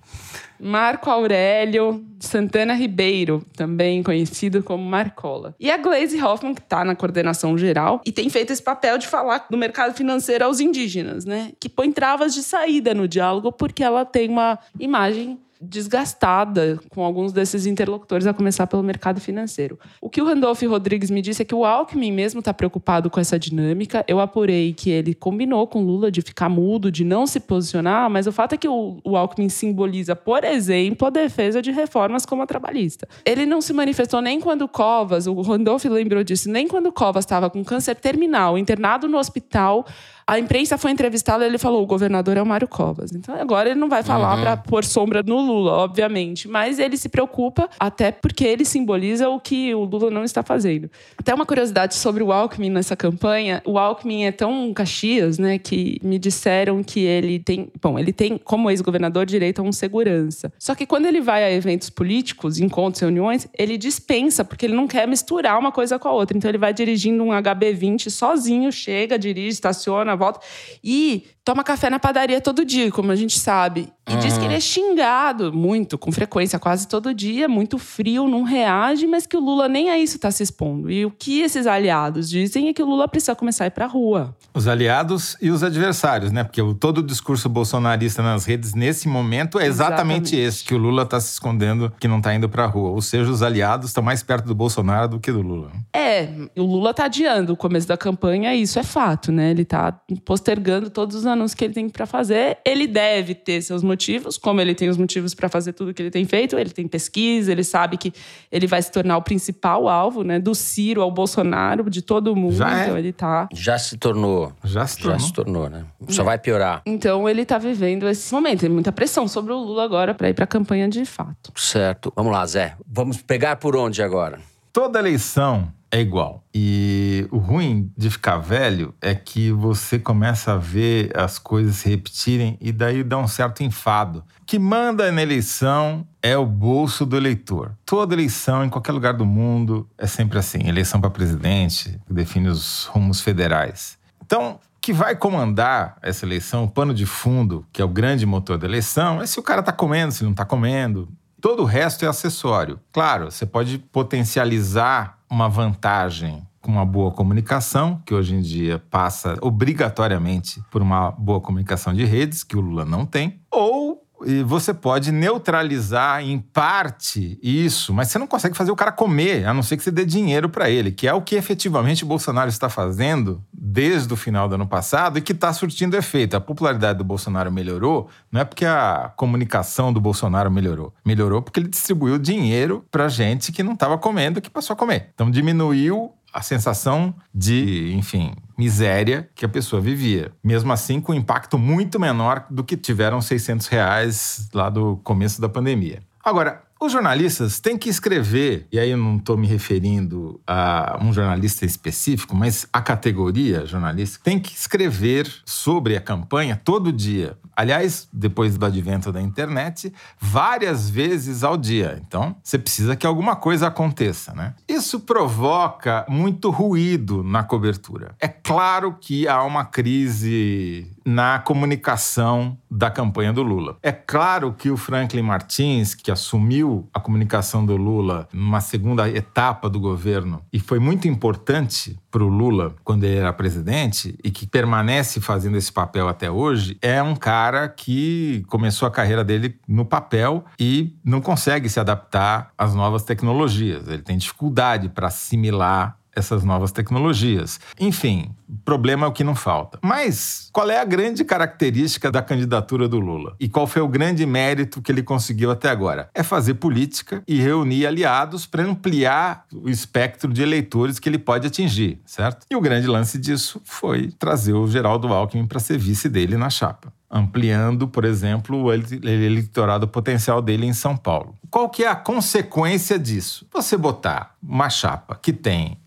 [SPEAKER 6] Marco Aurélio Santana Ribeiro, também conhecido como Marcola. E a Glaze Hoffman, que está na coordenação geral e tem feito esse papel de falar do mercado financeiro aos indígenas, né? Que põe travas de saída no diálogo porque ela tem uma imagem desgastada com alguns desses interlocutores, a começar pelo mercado financeiro. O que o Randolph Rodrigues me disse é que o Alckmin mesmo está preocupado com essa dinâmica. Eu apurei que ele combinou com Lula de ficar mudo, de não se posicionar, mas o fato é que o, Alckmin simboliza, por exemplo, a defesa de reformas como a trabalhista. Ele não se manifestou nem quando Covas, o Randolph lembrou disso, nem quando Covas estava com câncer terminal, internado no hospital. A imprensa foi entrevistada e ele falou: o governador é o Mário Covas. Então agora ele não vai falar para pôr sombra no Lula, obviamente. Mas ele se preocupa, até porque ele simboliza o que o Lula não está fazendo. Até uma curiosidade sobre o Alckmin nessa campanha: o Alckmin é tão Caxias, né, que me disseram que ele tem. Bom, ele tem, como ex-governador, direito a um segurança. Só que quando ele vai a eventos políticos, encontros, reuniões, ele dispensa, porque ele não quer misturar uma coisa com a outra. Então ele vai dirigindo um HB20 sozinho, chega, dirige, estaciona, volta e toma café na padaria todo dia, como a gente sabe. E diz que ele é xingado muito, com frequência, quase todo dia, muito frio, não reage, mas que o Lula nem a isso está se expondo. E o que esses aliados dizem é que o Lula precisa começar a ir pra rua.
[SPEAKER 4] Os aliados e os adversários, né? Porque todo o discurso bolsonarista nas redes, nesse momento, é exatamente,
[SPEAKER 6] Exatamente.
[SPEAKER 4] esse: que o Lula está se escondendo, que não está indo pra rua. Ou seja, os aliados estão mais perto do Bolsonaro do que do Lula.
[SPEAKER 6] É, o Lula tá adiando o começo da campanha, isso é fato, né? Ele tá postergando todos os anúncios que ele tem pra fazer. Ele deve ter seus motivos, como ele tem os motivos pra fazer tudo que ele tem feito. Ele tem pesquisa, ele sabe que ele vai se tornar o principal alvo, né? Do Ciro ao Bolsonaro, de todo mundo.
[SPEAKER 4] Já é.
[SPEAKER 6] Então ele tá.
[SPEAKER 2] Já se tornou.
[SPEAKER 4] Já se
[SPEAKER 2] Já
[SPEAKER 4] tornou.
[SPEAKER 2] se tornou, né? Só vai piorar.
[SPEAKER 6] Então ele tá vivendo esse momento. Tem muita pressão sobre o Lula agora pra ir pra campanha de fato.
[SPEAKER 2] Certo. Vamos lá, Zé. Vamos pegar por onde agora?
[SPEAKER 4] Toda eleição é igual. E o ruim de ficar velho é que você começa a ver as coisas se repetirem e daí dá um certo enfado. O que manda na eleição é o bolso do eleitor. Toda eleição, em qualquer lugar do mundo, é sempre assim. Eleição para presidente, que define os rumos federais. Então, que vai comandar essa eleição, o pano de fundo, que é o grande motor da eleição, é se o cara está comendo, se não está comendo. Todo o resto é acessório. Claro, você pode potencializar uma vantagem com uma boa comunicação, que hoje em dia passa obrigatoriamente por uma boa comunicação de redes, que o Lula não tem, ou e você pode neutralizar em parte isso, mas você não consegue fazer o cara comer, a não ser que você dê dinheiro para ele, que é o que efetivamente o Bolsonaro está fazendo desde o final do ano passado e que está surtindo efeito. A popularidade do Bolsonaro melhorou, não é porque a comunicação do Bolsonaro melhorou, melhorou porque ele distribuiu dinheiro para gente que não estava comendo, que passou a comer. Então diminuiu a sensação de, enfim, miséria que a pessoa vivia. Mesmo assim, com um impacto muito menor do que tiveram 600 reais lá do começo da pandemia. Agora, os jornalistas têm que escrever, e aí eu não estou me referindo a um jornalista específico, mas a categoria jornalística tem que escrever sobre a campanha todo dia. Aliás, depois do advento da internet, várias vezes ao dia. Então, você precisa que alguma coisa aconteça, né? Isso provoca muito ruído na cobertura. É claro que há uma crise na comunicação da campanha do Lula. É claro que o Franklin Martins, que assumiu a comunicação do Lula numa segunda etapa do governo e foi muito importante para o Lula quando ele era presidente e que permanece fazendo esse papel até hoje, é um cara que começou a carreira dele no papel e não consegue se adaptar às novas tecnologias. Ele tem dificuldade para assimilar essas novas tecnologias. Enfim, problema é o que não falta. Mas qual é a grande característica da candidatura do Lula? E qual foi o grande mérito que ele conseguiu até agora? É fazer política e reunir aliados para ampliar o espectro de eleitores que ele pode atingir, certo? E o grande lance disso foi trazer o Geraldo Alckmin para ser vice dele na chapa ampliando, por exemplo, o eleitorado potencial dele em São Paulo. Qual que é a consequência disso? Você botar uma chapa que tem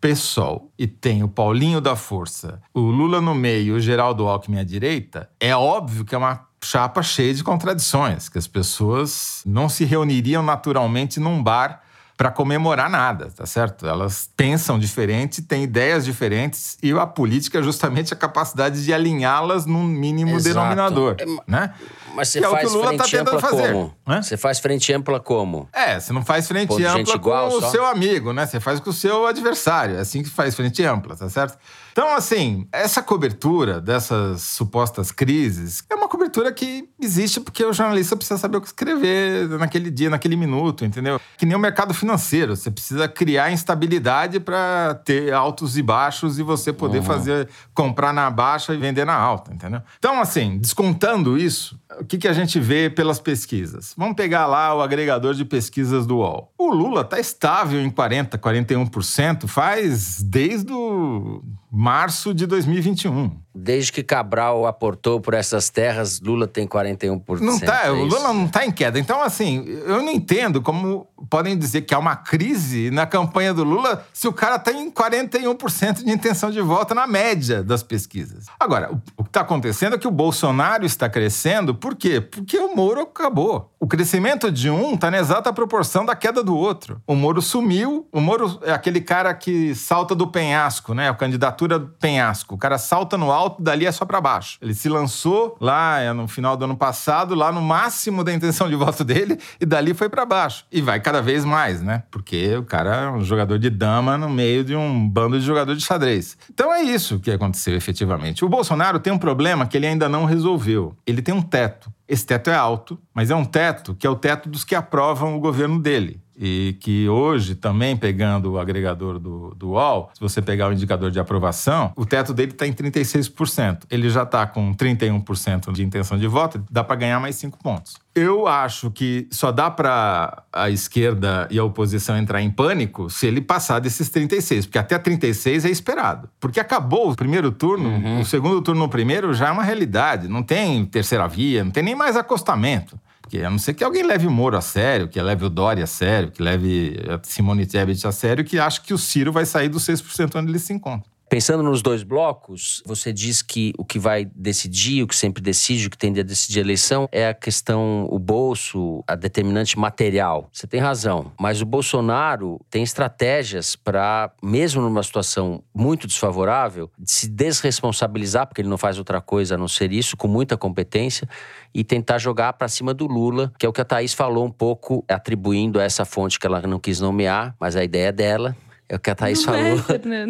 [SPEAKER 4] PSOL e tem o Paulinho da Força, o Lula no meio e o Geraldo Alckmin à direita, é óbvio que é uma chapa cheia de contradições, que as pessoas não se reuniriam naturalmente num bar para comemorar nada, tá certo? Elas pensam diferente, têm ideias diferentes e a política é justamente a capacidade de alinhá-las num mínimo Exato. denominador, é, né?
[SPEAKER 2] Mas você que faz é o que o Lula tá tentando fazer. Como? Você faz frente ampla como?
[SPEAKER 4] É, você não faz frente Pô, ampla com o só? seu amigo, né? Você faz com o seu adversário. É assim que faz frente ampla, tá certo? Então, assim, essa cobertura dessas supostas crises é uma cobertura que existe porque o jornalista precisa saber o que escrever naquele dia, naquele minuto, entendeu? Que nem o mercado financeiro. Você precisa criar instabilidade para ter altos e baixos e você poder uhum. fazer, comprar na baixa e vender na alta, entendeu? Então, assim, descontando isso, o que, que a gente vê pelas pesquisas? Vamos pegar lá o agregador de pesquisas do UOL. O Lula está estável em 40%, 41%, faz desde o março de 2021.
[SPEAKER 2] Desde que Cabral aportou por essas terras, Lula tem 41%.
[SPEAKER 4] Não tá, é o Lula não está em queda. Então, assim, eu não entendo como podem dizer que há uma crise na campanha do Lula se o cara está em 41% de intenção de voto na média das pesquisas. Agora, o que está acontecendo é que o Bolsonaro está crescendo, por quê? Porque o Moro acabou. O crescimento de um está na exata proporção da queda do outro. O Moro sumiu, o Moro é aquele cara que salta do penhasco, né? A candidatura do penhasco. O cara salta no alto, dali é só para baixo. Ele se lançou lá é, no final do ano passado, lá no máximo da intenção de voto dele, e dali foi para baixo. E vai cada vez mais, né? Porque o cara é um jogador de dama no meio de um bando de jogador de xadrez. Então é isso que aconteceu efetivamente. O Bolsonaro tem um problema que ele ainda não resolveu. Ele tem um teto. Esse teto é alto, mas é um teto que é o teto dos que aprovam o governo dele e que hoje, também pegando o agregador do, do UOL, se você pegar o indicador de aprovação, o teto dele está em 36%. Ele já está com 31% de intenção de voto, dá para ganhar mais 5 pontos. Eu acho que só dá para a esquerda e a oposição entrar em pânico se ele passar desses 36, porque até 36 é esperado. Porque acabou o primeiro turno, uhum. o segundo turno no primeiro já é uma realidade, não tem terceira via, não tem nem mais acostamento. Porque a não ser que alguém leve o Moro a sério, que leve o Dória a sério, que leve a Simone Tebet a sério, que acha que o Ciro vai sair dos 6% onde ele se encontra.
[SPEAKER 2] Pensando nos dois blocos, você diz que o que vai decidir, o que sempre decide, o que tende a decidir a eleição é a questão, o bolso, a determinante material. Você tem razão, mas o Bolsonaro tem estratégias para, mesmo numa situação muito desfavorável, se desresponsabilizar, porque ele não faz outra coisa a não ser isso, com muita competência, e tentar jogar para cima do Lula, que é o que a Thaís falou um pouco, atribuindo a essa fonte que ela não quis nomear, mas a ideia é dela, é o que a Thaís Não falou. É,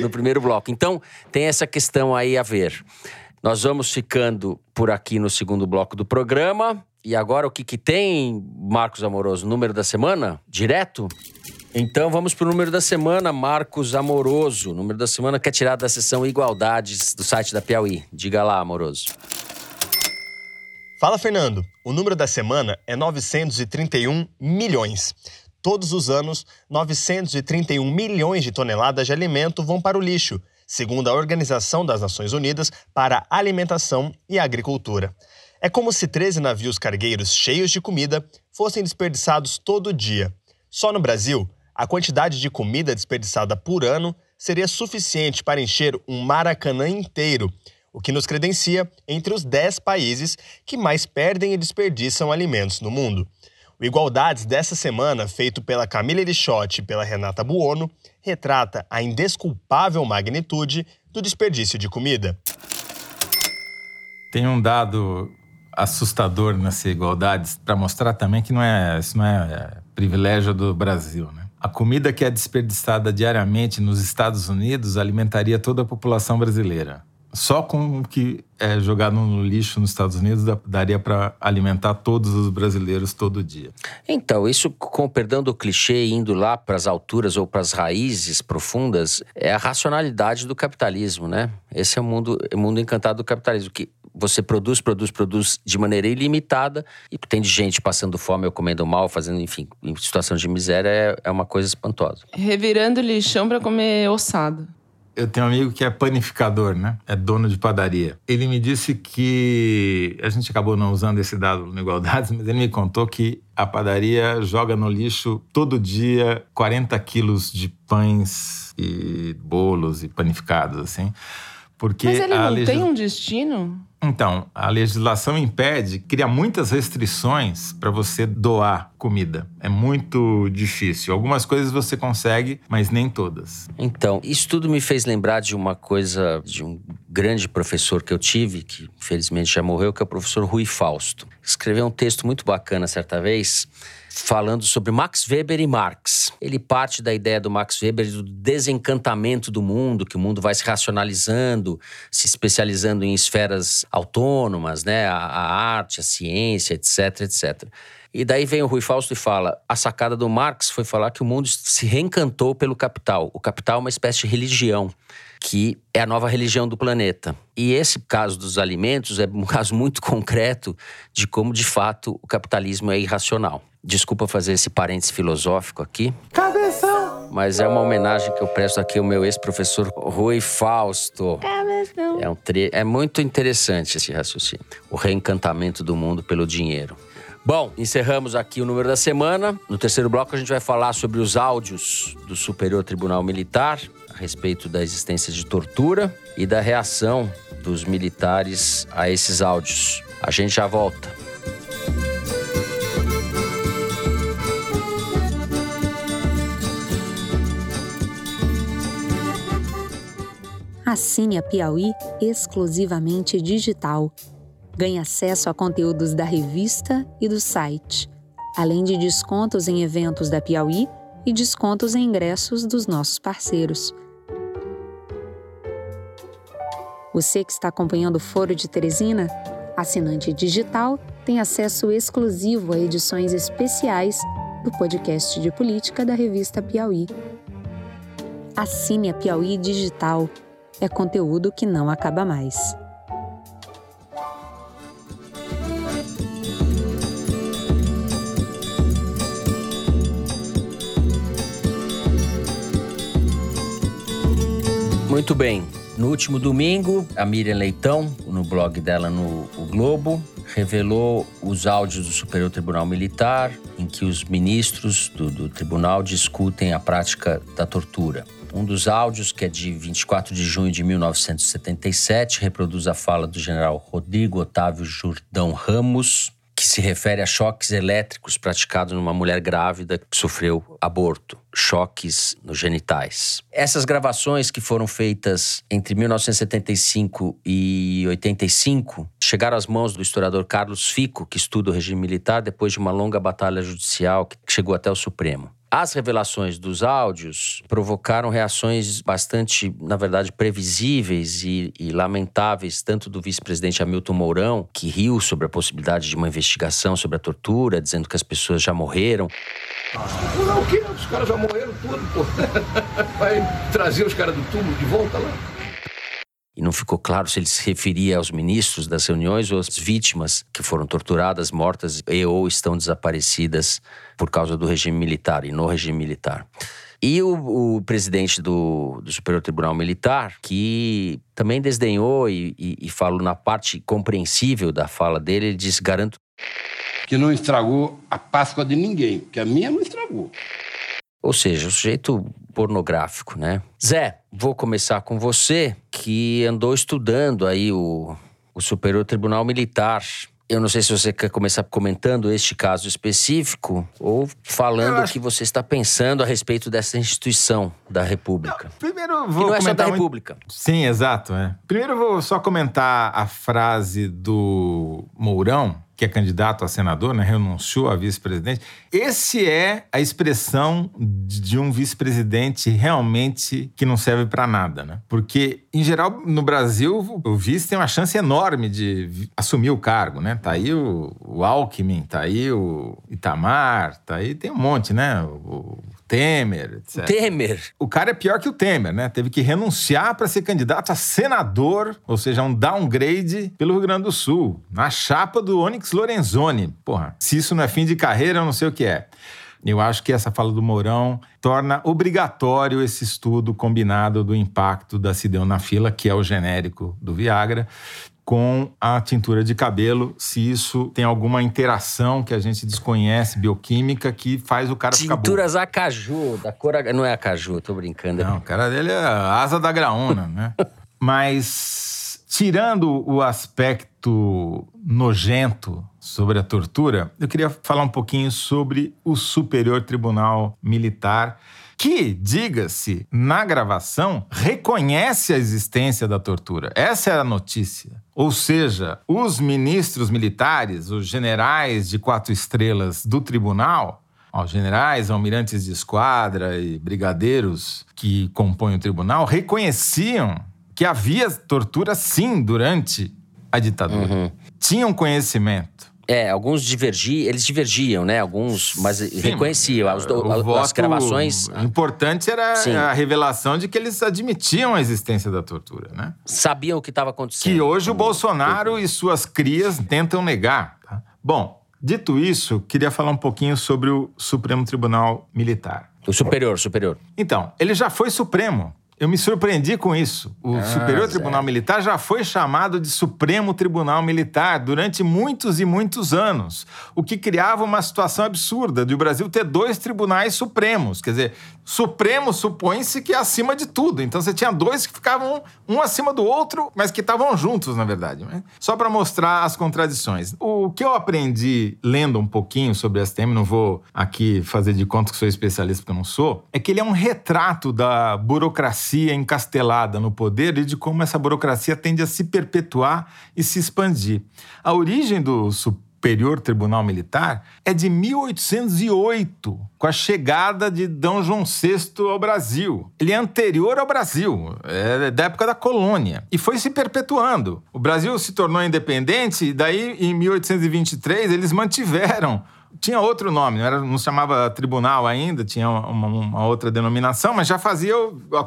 [SPEAKER 2] <laughs> no primeiro bloco. Então, tem essa questão aí a ver. Nós vamos ficando por aqui no segundo bloco do programa. E agora o que, que tem, Marcos Amoroso? Número da semana? Direto? Então vamos para o número da semana, Marcos Amoroso. O número da semana que é tirado da seção Igualdades do site da Piauí. Diga lá, Amoroso.
[SPEAKER 1] Fala, Fernando. O número da semana é 931 milhões. Todos os anos, 931 milhões de toneladas de alimento vão para o lixo, segundo a Organização das Nações Unidas para a Alimentação e Agricultura. É como se 13 navios cargueiros cheios de comida fossem desperdiçados todo dia. Só no Brasil, a quantidade de comida desperdiçada por ano seria suficiente para encher um Maracanã inteiro, o que nos credencia entre os 10 países que mais perdem e desperdiçam alimentos no mundo. O Igualdades dessa semana, feito pela Camila Erichotti e pela Renata Buono, retrata a indesculpável magnitude do desperdício de comida.
[SPEAKER 4] Tem um dado assustador nessa igualdade para mostrar também que não é, isso não é privilégio do Brasil, né? A comida que é desperdiçada diariamente nos Estados Unidos alimentaria toda a população brasileira. Só com o que é jogado no lixo nos Estados Unidos daria para alimentar todos os brasileiros todo dia.
[SPEAKER 2] Então, isso, com perdão do clichê, indo lá para as alturas ou para as raízes profundas, é a racionalidade do capitalismo, né? Esse é o mundo, o mundo encantado do capitalismo, que você produz, produz, produz de maneira ilimitada e tem gente passando fome ou comendo mal, fazendo, enfim, em situação de miséria, é, é uma coisa espantosa.
[SPEAKER 6] Revirando lixão para comer ossado.
[SPEAKER 4] Eu tenho um amigo que é panificador, né? É dono de padaria. Ele me disse que. A gente acabou não usando esse dado no Igualdades, <laughs> mas ele me contou que a padaria joga no lixo todo dia 40 quilos de pães e bolos e panificados, assim. Porque
[SPEAKER 6] Mas ele não
[SPEAKER 4] legisla...
[SPEAKER 6] tem um destino?
[SPEAKER 4] Então, a legislação impede, cria muitas restrições para você doar comida. É muito difícil. Algumas coisas você consegue, mas nem todas.
[SPEAKER 2] Então, isso tudo me fez lembrar de uma coisa, de um grande professor que eu tive, que infelizmente já morreu, que é o professor Rui Fausto. Escreveu um texto muito bacana certa vez falando sobre Max Weber e Marx. Ele parte da ideia do Max Weber do desencantamento do mundo, que o mundo vai se racionalizando, se especializando em esferas autônomas, né? A, a arte, a ciência, etc, etc. E daí vem o Rui Fausto e fala: a sacada do Marx foi falar que o mundo se reencantou pelo capital. O capital é uma espécie de religião que é a nova religião do planeta. E esse caso dos alimentos é um <laughs> caso muito concreto de como, de fato, o capitalismo é irracional. Desculpa fazer esse parênteses filosófico aqui.
[SPEAKER 6] Cabeção!
[SPEAKER 2] Mas é uma homenagem que eu presto aqui ao meu ex-professor Rui Fausto.
[SPEAKER 6] Cabeção!
[SPEAKER 2] É, um tre... é muito interessante esse raciocínio. O reencantamento do mundo pelo dinheiro. Bom, encerramos aqui o número da semana. No terceiro bloco, a gente vai falar sobre os áudios do Superior Tribunal Militar a respeito da existência de tortura e da reação dos militares a esses áudios. A gente já volta.
[SPEAKER 8] Assine a Piauí exclusivamente digital. Ganhe acesso a conteúdos da revista e do site, além de descontos em eventos da Piauí e descontos em ingressos dos nossos parceiros. Você que está acompanhando o Foro de Teresina, assinante digital, tem acesso exclusivo a edições especiais do podcast de política da revista Piauí. Assine a Piauí Digital. É conteúdo que não acaba mais.
[SPEAKER 2] Muito bem. No último domingo, a Miriam Leitão, no blog dela no o Globo, revelou os áudios do Superior Tribunal Militar, em que os ministros do, do tribunal discutem a prática da tortura. Um dos áudios, que é de 24 de junho de 1977, reproduz a fala do general Rodrigo Otávio Jordão Ramos, que se refere a choques elétricos praticados numa mulher grávida que sofreu aborto, choques nos genitais. Essas gravações que foram feitas entre 1975 e 85 chegaram às mãos do historiador Carlos Fico, que estuda o regime militar depois de uma longa batalha judicial que chegou até o Supremo. As revelações dos áudios provocaram reações bastante, na verdade, previsíveis e, e lamentáveis, tanto do vice-presidente Hamilton Mourão, que riu sobre a possibilidade de uma investigação sobre a tortura, dizendo que as pessoas já morreram.
[SPEAKER 5] Não, o quê? Os caras já morreram tudo, pô. <laughs> Vai trazer os caras do túmulo de volta lá.
[SPEAKER 2] E não ficou claro se ele se referia aos ministros das reuniões ou às vítimas que foram torturadas, mortas e ou estão desaparecidas por causa do regime militar e no regime militar. E o, o presidente do, do, Superior Tribunal Militar, que também desdenhou e, e, e falou na parte compreensível da fala dele, ele disse: garanto.
[SPEAKER 5] Que não estragou a Páscoa de ninguém, porque a minha não estragou.
[SPEAKER 2] Ou seja, o sujeito pornográfico, né? Zé, vou começar com você, que andou estudando aí o, o Superior Tribunal Militar. Eu não sei se você quer começar comentando este caso específico ou falando acho... o que você está pensando a respeito dessa instituição da República. Não,
[SPEAKER 4] primeiro vou
[SPEAKER 2] não é
[SPEAKER 4] comentar
[SPEAKER 2] só da República.
[SPEAKER 4] Sim, exato. É. Primeiro vou só comentar a frase do Mourão, que é candidato a senador, né, renunciou a vice-presidente. Esse é a expressão de um vice-presidente realmente que não serve para nada, né? Porque em geral no Brasil o vice tem uma chance enorme de assumir o cargo, né? Tá aí o, o Alckmin, tá aí o Itamar, tá aí tem um monte, né? O, Temer, etc.
[SPEAKER 2] Temer.
[SPEAKER 4] O cara é pior que o Temer, né? Teve que renunciar para ser candidato a senador, ou seja, um downgrade pelo Rio Grande do Sul, na chapa do Onyx Lorenzoni. Porra, se isso não é fim de carreira, eu não sei o que é. Eu acho que essa fala do Mourão torna obrigatório esse estudo combinado do impacto da sildenafila, que é o genérico do Viagra, com a tintura de cabelo, se isso tem alguma interação que a gente desconhece, bioquímica, que faz o cara
[SPEAKER 2] ficar Tinturas acaju, da cor... Não é acaju, tô brincando.
[SPEAKER 4] Não, o cara dele é asa da graúna, né? <laughs> Mas, tirando o aspecto nojento sobre a tortura, eu queria falar um pouquinho sobre o Superior Tribunal Militar, que, diga-se, na gravação, reconhece a existência da tortura. Essa é a notícia. Ou seja, os ministros militares, os generais de quatro estrelas do tribunal, os generais, almirantes de esquadra e brigadeiros que compõem o tribunal, reconheciam que havia tortura sim durante a ditadura. Uhum. Tinham conhecimento.
[SPEAKER 2] É, alguns divergiam, eles divergiam, né? Alguns, mas Sim, reconheciam. As,
[SPEAKER 4] o
[SPEAKER 2] as gravações.
[SPEAKER 4] O importante era Sim. a revelação de que eles admitiam a existência da tortura, né?
[SPEAKER 2] Sabiam o que estava acontecendo.
[SPEAKER 4] Que hoje o Bolsonaro e suas crias tentam negar. Tá? Bom, dito isso, queria falar um pouquinho sobre o Supremo Tribunal Militar.
[SPEAKER 2] O superior, superior.
[SPEAKER 4] Então, ele já foi Supremo. Eu me surpreendi com isso. O ah, Superior Tribunal Militar já foi chamado de Supremo Tribunal Militar durante muitos e muitos anos, o que criava uma situação absurda de o Brasil ter dois tribunais supremos. Quer dizer, Supremo supõe-se que é acima de tudo. Então você tinha dois que ficavam um acima do outro, mas que estavam juntos, na verdade. Né? Só para mostrar as contradições. O que eu aprendi lendo um pouquinho sobre tema, não vou aqui fazer de conta que sou especialista porque eu não sou, é que ele é um retrato da burocracia encastelada no poder e de como essa burocracia tende a se perpetuar e se expandir. A origem do Superior Tribunal Militar é de 1808, com a chegada de D. João VI ao Brasil. Ele é anterior ao Brasil, é da época da colônia, e foi se perpetuando. O Brasil se tornou independente e daí, em 1823, eles mantiveram tinha outro nome, não, era, não chamava tribunal ainda, tinha uma, uma, outra denominação, mas já fazia,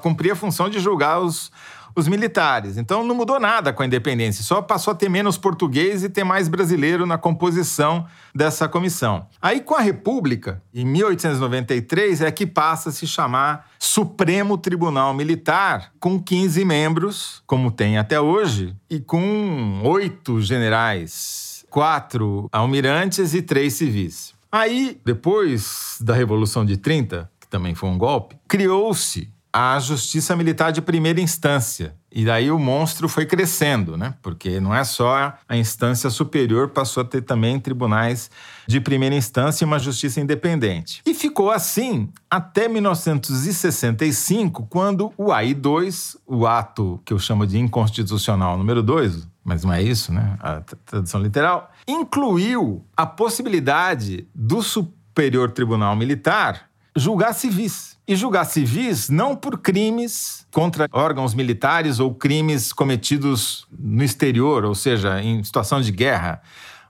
[SPEAKER 4] cumpria a função de julgar os, os militares. Então não mudou nada com a independência, só passou a ter menos português e ter mais brasileiro na composição dessa comissão. Aí com a República, em 1893, é que passa a se chamar Supremo Tribunal Militar, com 15 membros, como tem até hoje, e com oito generais quatro almirantes e três civis. Aí, depois da Revolução de 30, que também foi um golpe, criou-se a Justiça Militar de Primeira Instância. E daí o monstro foi crescendo, né? Porque não é só a instância superior, passou a ter também tribunais de primeira instância e uma justiça independente. E ficou assim até 1965, quando o AI-2, o ato que eu chamo de inconstitucional número 2, mas não é isso, né? A tradução literal, incluiu a possibilidade do Superior Tribunal Militar julgar civis. E julgar civis não por crimes contra órgãos militares ou crimes cometidos no exterior, ou seja, em situação de guerra,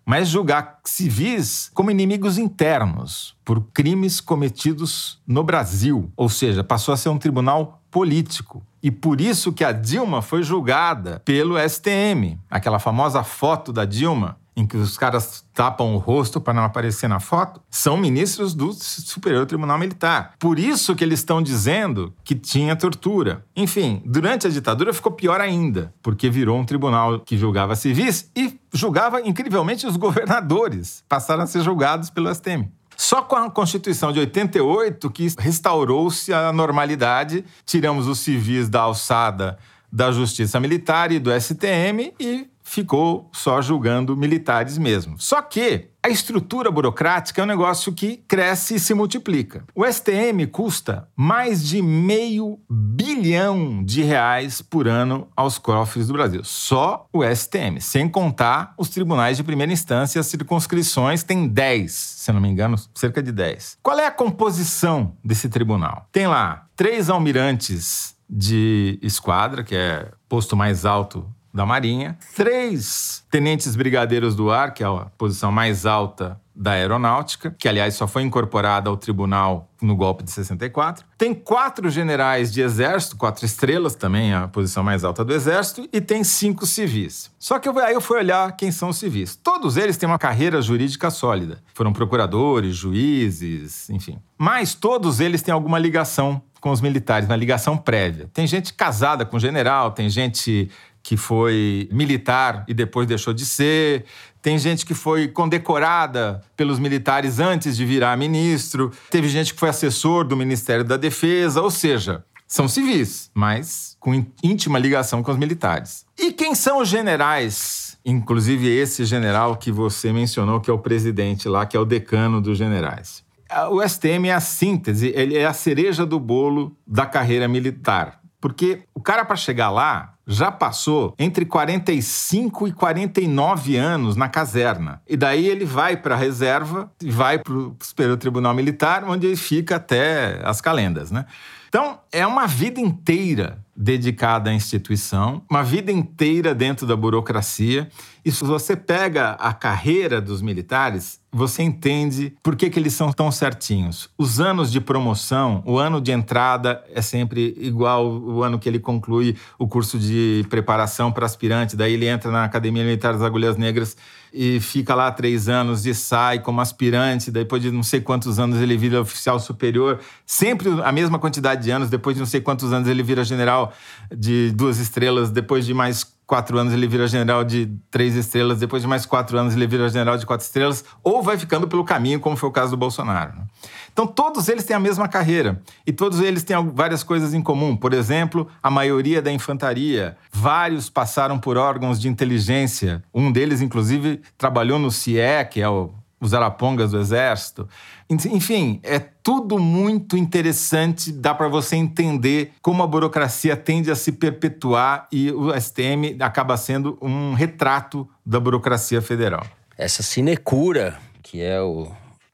[SPEAKER 4] mas julgar civis como inimigos internos por crimes cometidos no Brasil. Ou seja, passou a ser um tribunal político. E por isso que a Dilma foi julgada pelo STM. Aquela famosa foto da Dilma em que os caras tapam o rosto para não aparecer na foto, são ministros do Superior Tribunal Militar. Por isso que eles estão dizendo que tinha tortura. Enfim, durante a ditadura ficou pior ainda, porque virou um tribunal que julgava civis e julgava incrivelmente os governadores. Passaram a ser julgados pelo STM. Só com a Constituição de 88 que restaurou-se a normalidade, tiramos os civis da alçada da Justiça Militar e do STM e ficou só julgando militares mesmo. Só que a estrutura burocrática é um negócio que cresce e se multiplica. O STM custa mais de meio bilhão de reais por ano aos cofres do Brasil. Só o STM, sem contar os tribunais de primeira instância, as circunscrições, tem 10, se não me engano, cerca de 10. Qual é a composição desse tribunal? Tem lá três almirantes de esquadra, que é posto mais alto da Marinha, três tenentes brigadeiros do ar, que é a posição mais alta da aeronáutica, que aliás só foi incorporada ao tribunal no golpe de 64. Tem quatro generais de exército, quatro estrelas também, a posição mais alta do exército, e tem cinco civis. Só que eu, aí eu fui olhar quem são os civis. Todos eles têm uma carreira jurídica sólida. Foram procuradores, juízes, enfim. Mas todos eles têm alguma ligação com os militares, uma ligação prévia. Tem gente casada com general, tem gente que foi militar e depois deixou de ser. Tem gente que foi condecorada pelos militares antes de virar ministro. Teve gente que foi assessor do Ministério da Defesa. Ou seja, são civis, mas com íntima ligação com os militares. E quem são os generais? Inclusive esse general que você mencionou, que é o presidente lá, que é o decano dos generais. O STM é a síntese, ele é a cereja do bolo da carreira militar. Porque o cara, para chegar lá, já passou entre 45 e 49 anos na caserna. E daí ele vai para a reserva e vai para o Superior Tribunal Militar, onde ele fica até as calendas, né? Então, é uma vida inteira dedicada à instituição, uma vida inteira dentro da burocracia. E se você pega a carreira dos militares, você entende por que, que eles são tão certinhos. Os anos de promoção, o ano de entrada é sempre igual o ano que ele conclui o curso de preparação para aspirante, daí ele entra na Academia Militar das Agulhas Negras e fica lá três anos e sai como aspirante, depois de não sei quantos anos ele vira oficial superior, sempre a mesma quantidade de anos, depois de não sei quantos anos ele vira general de duas estrelas, depois de mais quatro anos ele vira general de três estrelas, depois de mais quatro anos ele vira general de quatro estrelas, ou vai ficando pelo caminho, como foi o caso do Bolsonaro. Né? Então, todos eles têm a mesma carreira e todos eles têm várias coisas em comum. Por exemplo, a maioria da infantaria, vários passaram por órgãos de inteligência. Um deles, inclusive, trabalhou no CIE, que é o os arapongas do exército. Enfim, é tudo muito interessante, dá para você entender como a burocracia tende a se perpetuar e o STM acaba sendo um retrato da burocracia federal.
[SPEAKER 2] Essa sinecura, que é o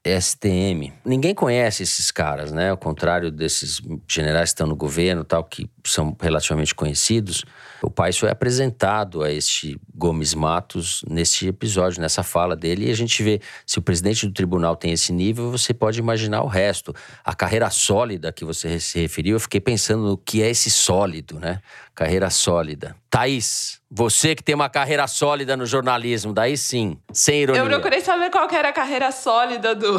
[SPEAKER 2] STM. Ninguém conhece esses caras, né? Ao contrário desses generais que estão no governo, tal, que são relativamente conhecidos. O País foi apresentado a este Gomes Matos nesse episódio, nessa fala dele, e a gente vê se o presidente do tribunal tem esse nível, você pode imaginar o resto. A carreira sólida que você se referiu, eu fiquei pensando no que é esse sólido, né? Carreira sólida. Thaís, você que tem uma carreira sólida no jornalismo, daí sim, sem ironia.
[SPEAKER 6] Eu procurei saber qual era a carreira sólida do,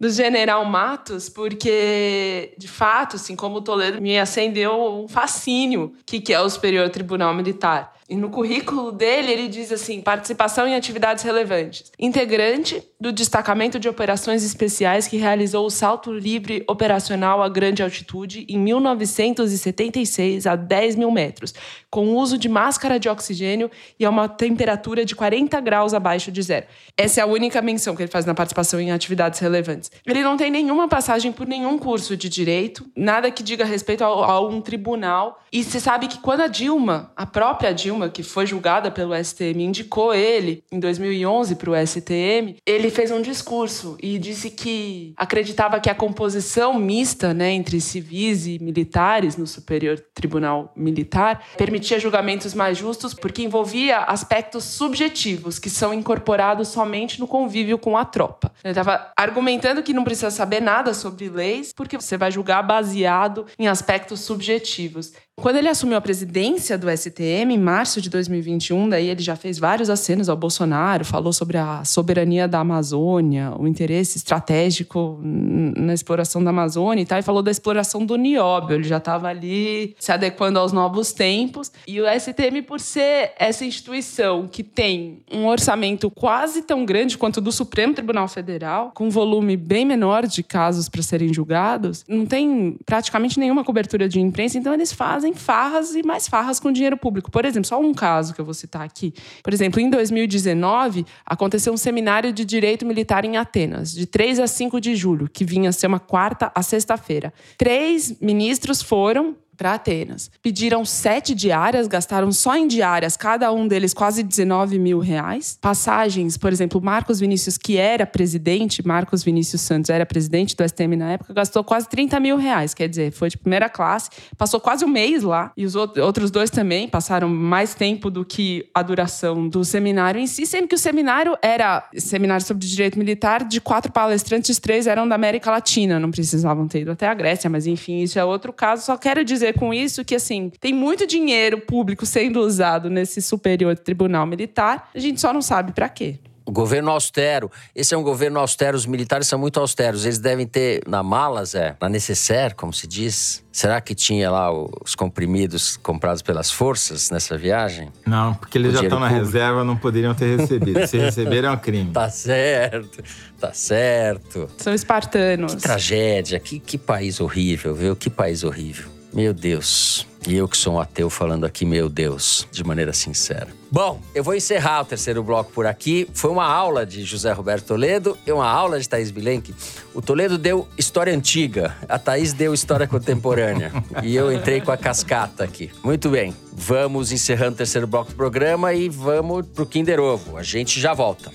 [SPEAKER 6] do general Matos, porque, de fato, assim, como o Toledo me acendeu um fascínio, que, que é o Superior Tribunal Militar. E no currículo dele, ele diz assim: participação em atividades relevantes. Integrante do destacamento de operações especiais que realizou o salto livre operacional a grande altitude em 1976 a 10 mil metros, com uso de máscara de oxigênio e a uma temperatura de 40 graus abaixo de zero. Essa é a única menção que ele faz na participação em atividades relevantes. Ele não tem nenhuma passagem por nenhum curso de direito, nada que diga respeito a, a um tribunal. E se sabe que quando a Dilma, a própria Dilma, Dilma, que foi julgada pelo STM, indicou ele em 2011 para o STM, ele fez um discurso e disse que acreditava que a composição mista né, entre civis e militares no Superior Tribunal Militar permitia julgamentos mais justos porque envolvia aspectos subjetivos que são incorporados somente no convívio com a tropa. Ele estava argumentando que não precisa saber nada sobre leis porque você vai julgar baseado em aspectos subjetivos. Quando ele assumiu a presidência do STM, em março de 2021, daí ele já fez vários acenos ao Bolsonaro, falou sobre a soberania da Amazônia, o interesse estratégico na exploração da Amazônia e tal, e falou da exploração do nióbio. Ele já estava ali se adequando aos novos tempos. E o STM, por ser essa instituição que tem um orçamento quase tão grande quanto o do Supremo Tribunal Federal, com um volume bem menor de casos para serem julgados, não tem praticamente nenhuma cobertura de imprensa, então eles fazem farras e mais farras com dinheiro público. Por exemplo, só um caso que eu vou citar aqui. Por exemplo, em 2019, aconteceu um seminário de direito militar em Atenas, de 3 a 5 de julho, que vinha a ser uma quarta a sexta-feira. Três ministros foram para Atenas. Pediram sete diárias, gastaram só em diárias, cada um deles quase 19 mil reais. Passagens, por exemplo, Marcos Vinícius, que era presidente, Marcos Vinícius Santos era presidente do STM na época, gastou quase 30 mil reais. Quer dizer, foi de primeira classe, passou quase um mês lá. E os outros dois também passaram mais tempo do que a duração do seminário em si, sendo que o seminário era seminário sobre direito militar de quatro palestrantes, três eram da América Latina, não precisavam ter ido até a Grécia, mas enfim, isso é outro caso. Só quero dizer dizer com isso que, assim, tem muito dinheiro público sendo usado nesse superior tribunal militar, a gente só não sabe para quê.
[SPEAKER 2] O governo austero. Esse é um governo austero, os militares são muito austeros. Eles devem ter na mala, Zé, na necessaire, como se diz. Será que tinha lá os comprimidos comprados pelas forças nessa viagem?
[SPEAKER 4] Não, porque eles o já estão na reserva, não poderiam ter recebido. Se receberam é um crime.
[SPEAKER 2] Tá certo, tá certo.
[SPEAKER 6] São espartanos.
[SPEAKER 2] Que tragédia, que, que país horrível, viu? Que país horrível. Meu Deus. E eu que sou um ateu falando aqui, meu Deus, de maneira sincera. Bom, eu vou encerrar o terceiro bloco por aqui. Foi uma aula de José Roberto Toledo e uma aula de Thaís Bilenque. O Toledo deu história antiga, a Thaís deu história contemporânea. e eu entrei com a cascata aqui. Muito bem, vamos encerrando o terceiro bloco do programa e vamos pro Kinder Ovo. A gente já volta.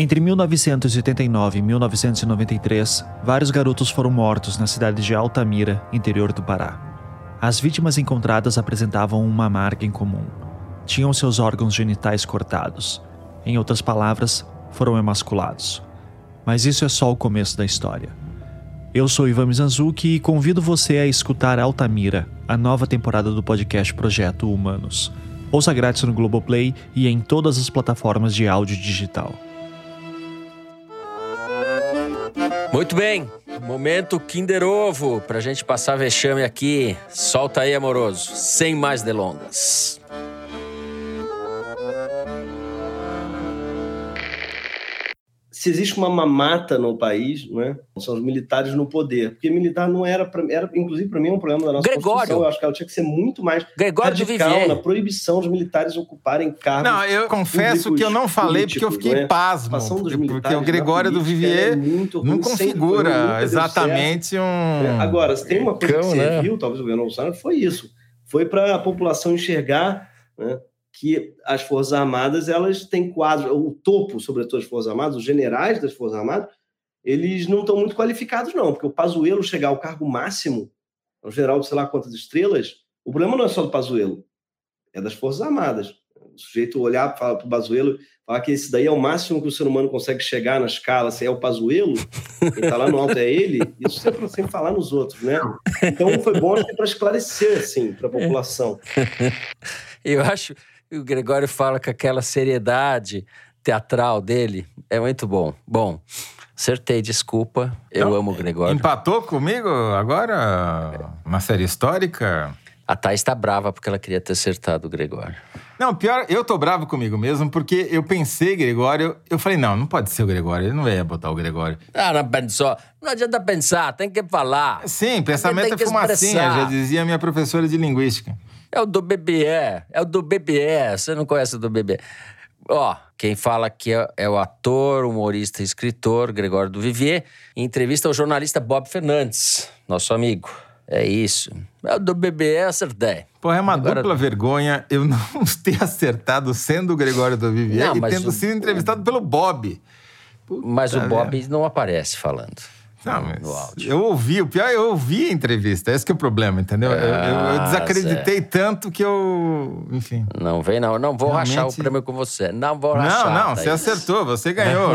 [SPEAKER 9] Entre 1989 e 1993, vários garotos foram mortos na cidade de Altamira, interior do Pará. As vítimas encontradas apresentavam uma marca em comum. Tinham seus órgãos genitais cortados. Em outras palavras, foram emasculados. Mas isso é só o começo da história. Eu sou Ivan Mizanzuki e convido você a escutar Altamira, a nova temporada do podcast Projeto Humanos. Ouça grátis no Globoplay e em todas as plataformas de áudio digital.
[SPEAKER 2] Muito bem, momento Kinder Ovo, pra gente passar vexame aqui. Solta aí, amoroso, sem mais delongas.
[SPEAKER 10] Se existe uma mamata no país, não é? São os militares no poder. Porque militar não era, pra, era inclusive para mim, um problema da nossa
[SPEAKER 2] Gregório.
[SPEAKER 10] Constituição. Eu acho que ela tinha que ser muito mais
[SPEAKER 2] Gregório
[SPEAKER 10] radical na proibição dos militares ocuparem cargos
[SPEAKER 4] Não, eu confesso que eu não falei porque eu fiquei
[SPEAKER 10] é?
[SPEAKER 4] pasmo. Porque, porque o Gregório do Vivier é não configura exatamente um... É,
[SPEAKER 10] agora, se tem uma coisa Cão, que você né? viu, talvez o governo Bolsonaro, foi isso. Foi para a população enxergar né, que as Forças Armadas elas têm quadros, o topo, sobretudo as Forças Armadas, os generais das Forças Armadas, eles não estão muito qualificados, não, porque o Pazuello chegar ao cargo máximo, o general de sei lá quantas estrelas, o problema não é só do Pazuello, é das Forças Armadas. O sujeito olhar para o Pazuello falar que esse daí é o máximo que o ser humano consegue chegar na escala, se é o Pazuello, quem está lá no alto é ele, isso sempre sem falar nos outros, né? Então foi bom para esclarecer, assim, para a população. <laughs>
[SPEAKER 2] Eu acho, o Gregório fala com aquela seriedade teatral dele. É muito bom. Bom, acertei, desculpa. Eu então, amo o Gregório.
[SPEAKER 4] Empatou comigo agora na série histórica?
[SPEAKER 2] A Thais tá brava porque ela queria ter acertado o Gregório.
[SPEAKER 4] Não, pior, eu tô bravo comigo mesmo, porque eu pensei, Gregório, eu falei, não, não pode ser o Gregório, ele não ia botar o Gregório.
[SPEAKER 2] Ah, não pensou. Não adianta pensar, tem que falar.
[SPEAKER 4] Sim, pensamento é fumacinha, já dizia minha professora de linguística.
[SPEAKER 2] É o do BBE, é o do BBE. Você não conhece o do BBE? Ó, quem fala aqui é, é, o ator, humorista e escritor Gregório do Vivier, em entrevista ao jornalista Bob Fernandes, nosso amigo. É isso. É o do BBE, acertei.
[SPEAKER 4] Pô, é uma Agora... dupla vergonha eu não <laughs> ter acertado sendo o Gregório do Vivier não, e tendo o... sido entrevistado pelo Bob.
[SPEAKER 2] Puta mas o Bob não aparece falando.
[SPEAKER 4] Não, mas eu ouvi, o pior é eu ouvi a entrevista, esse que é o problema, entendeu? Eu, eu, eu, ah, desacreditei tanto que eu, enfim.
[SPEAKER 2] Não vem não, não vou Realmente... rachar o prêmio com você, não vou rachar.
[SPEAKER 4] Não, não, você acertou, você ganhou.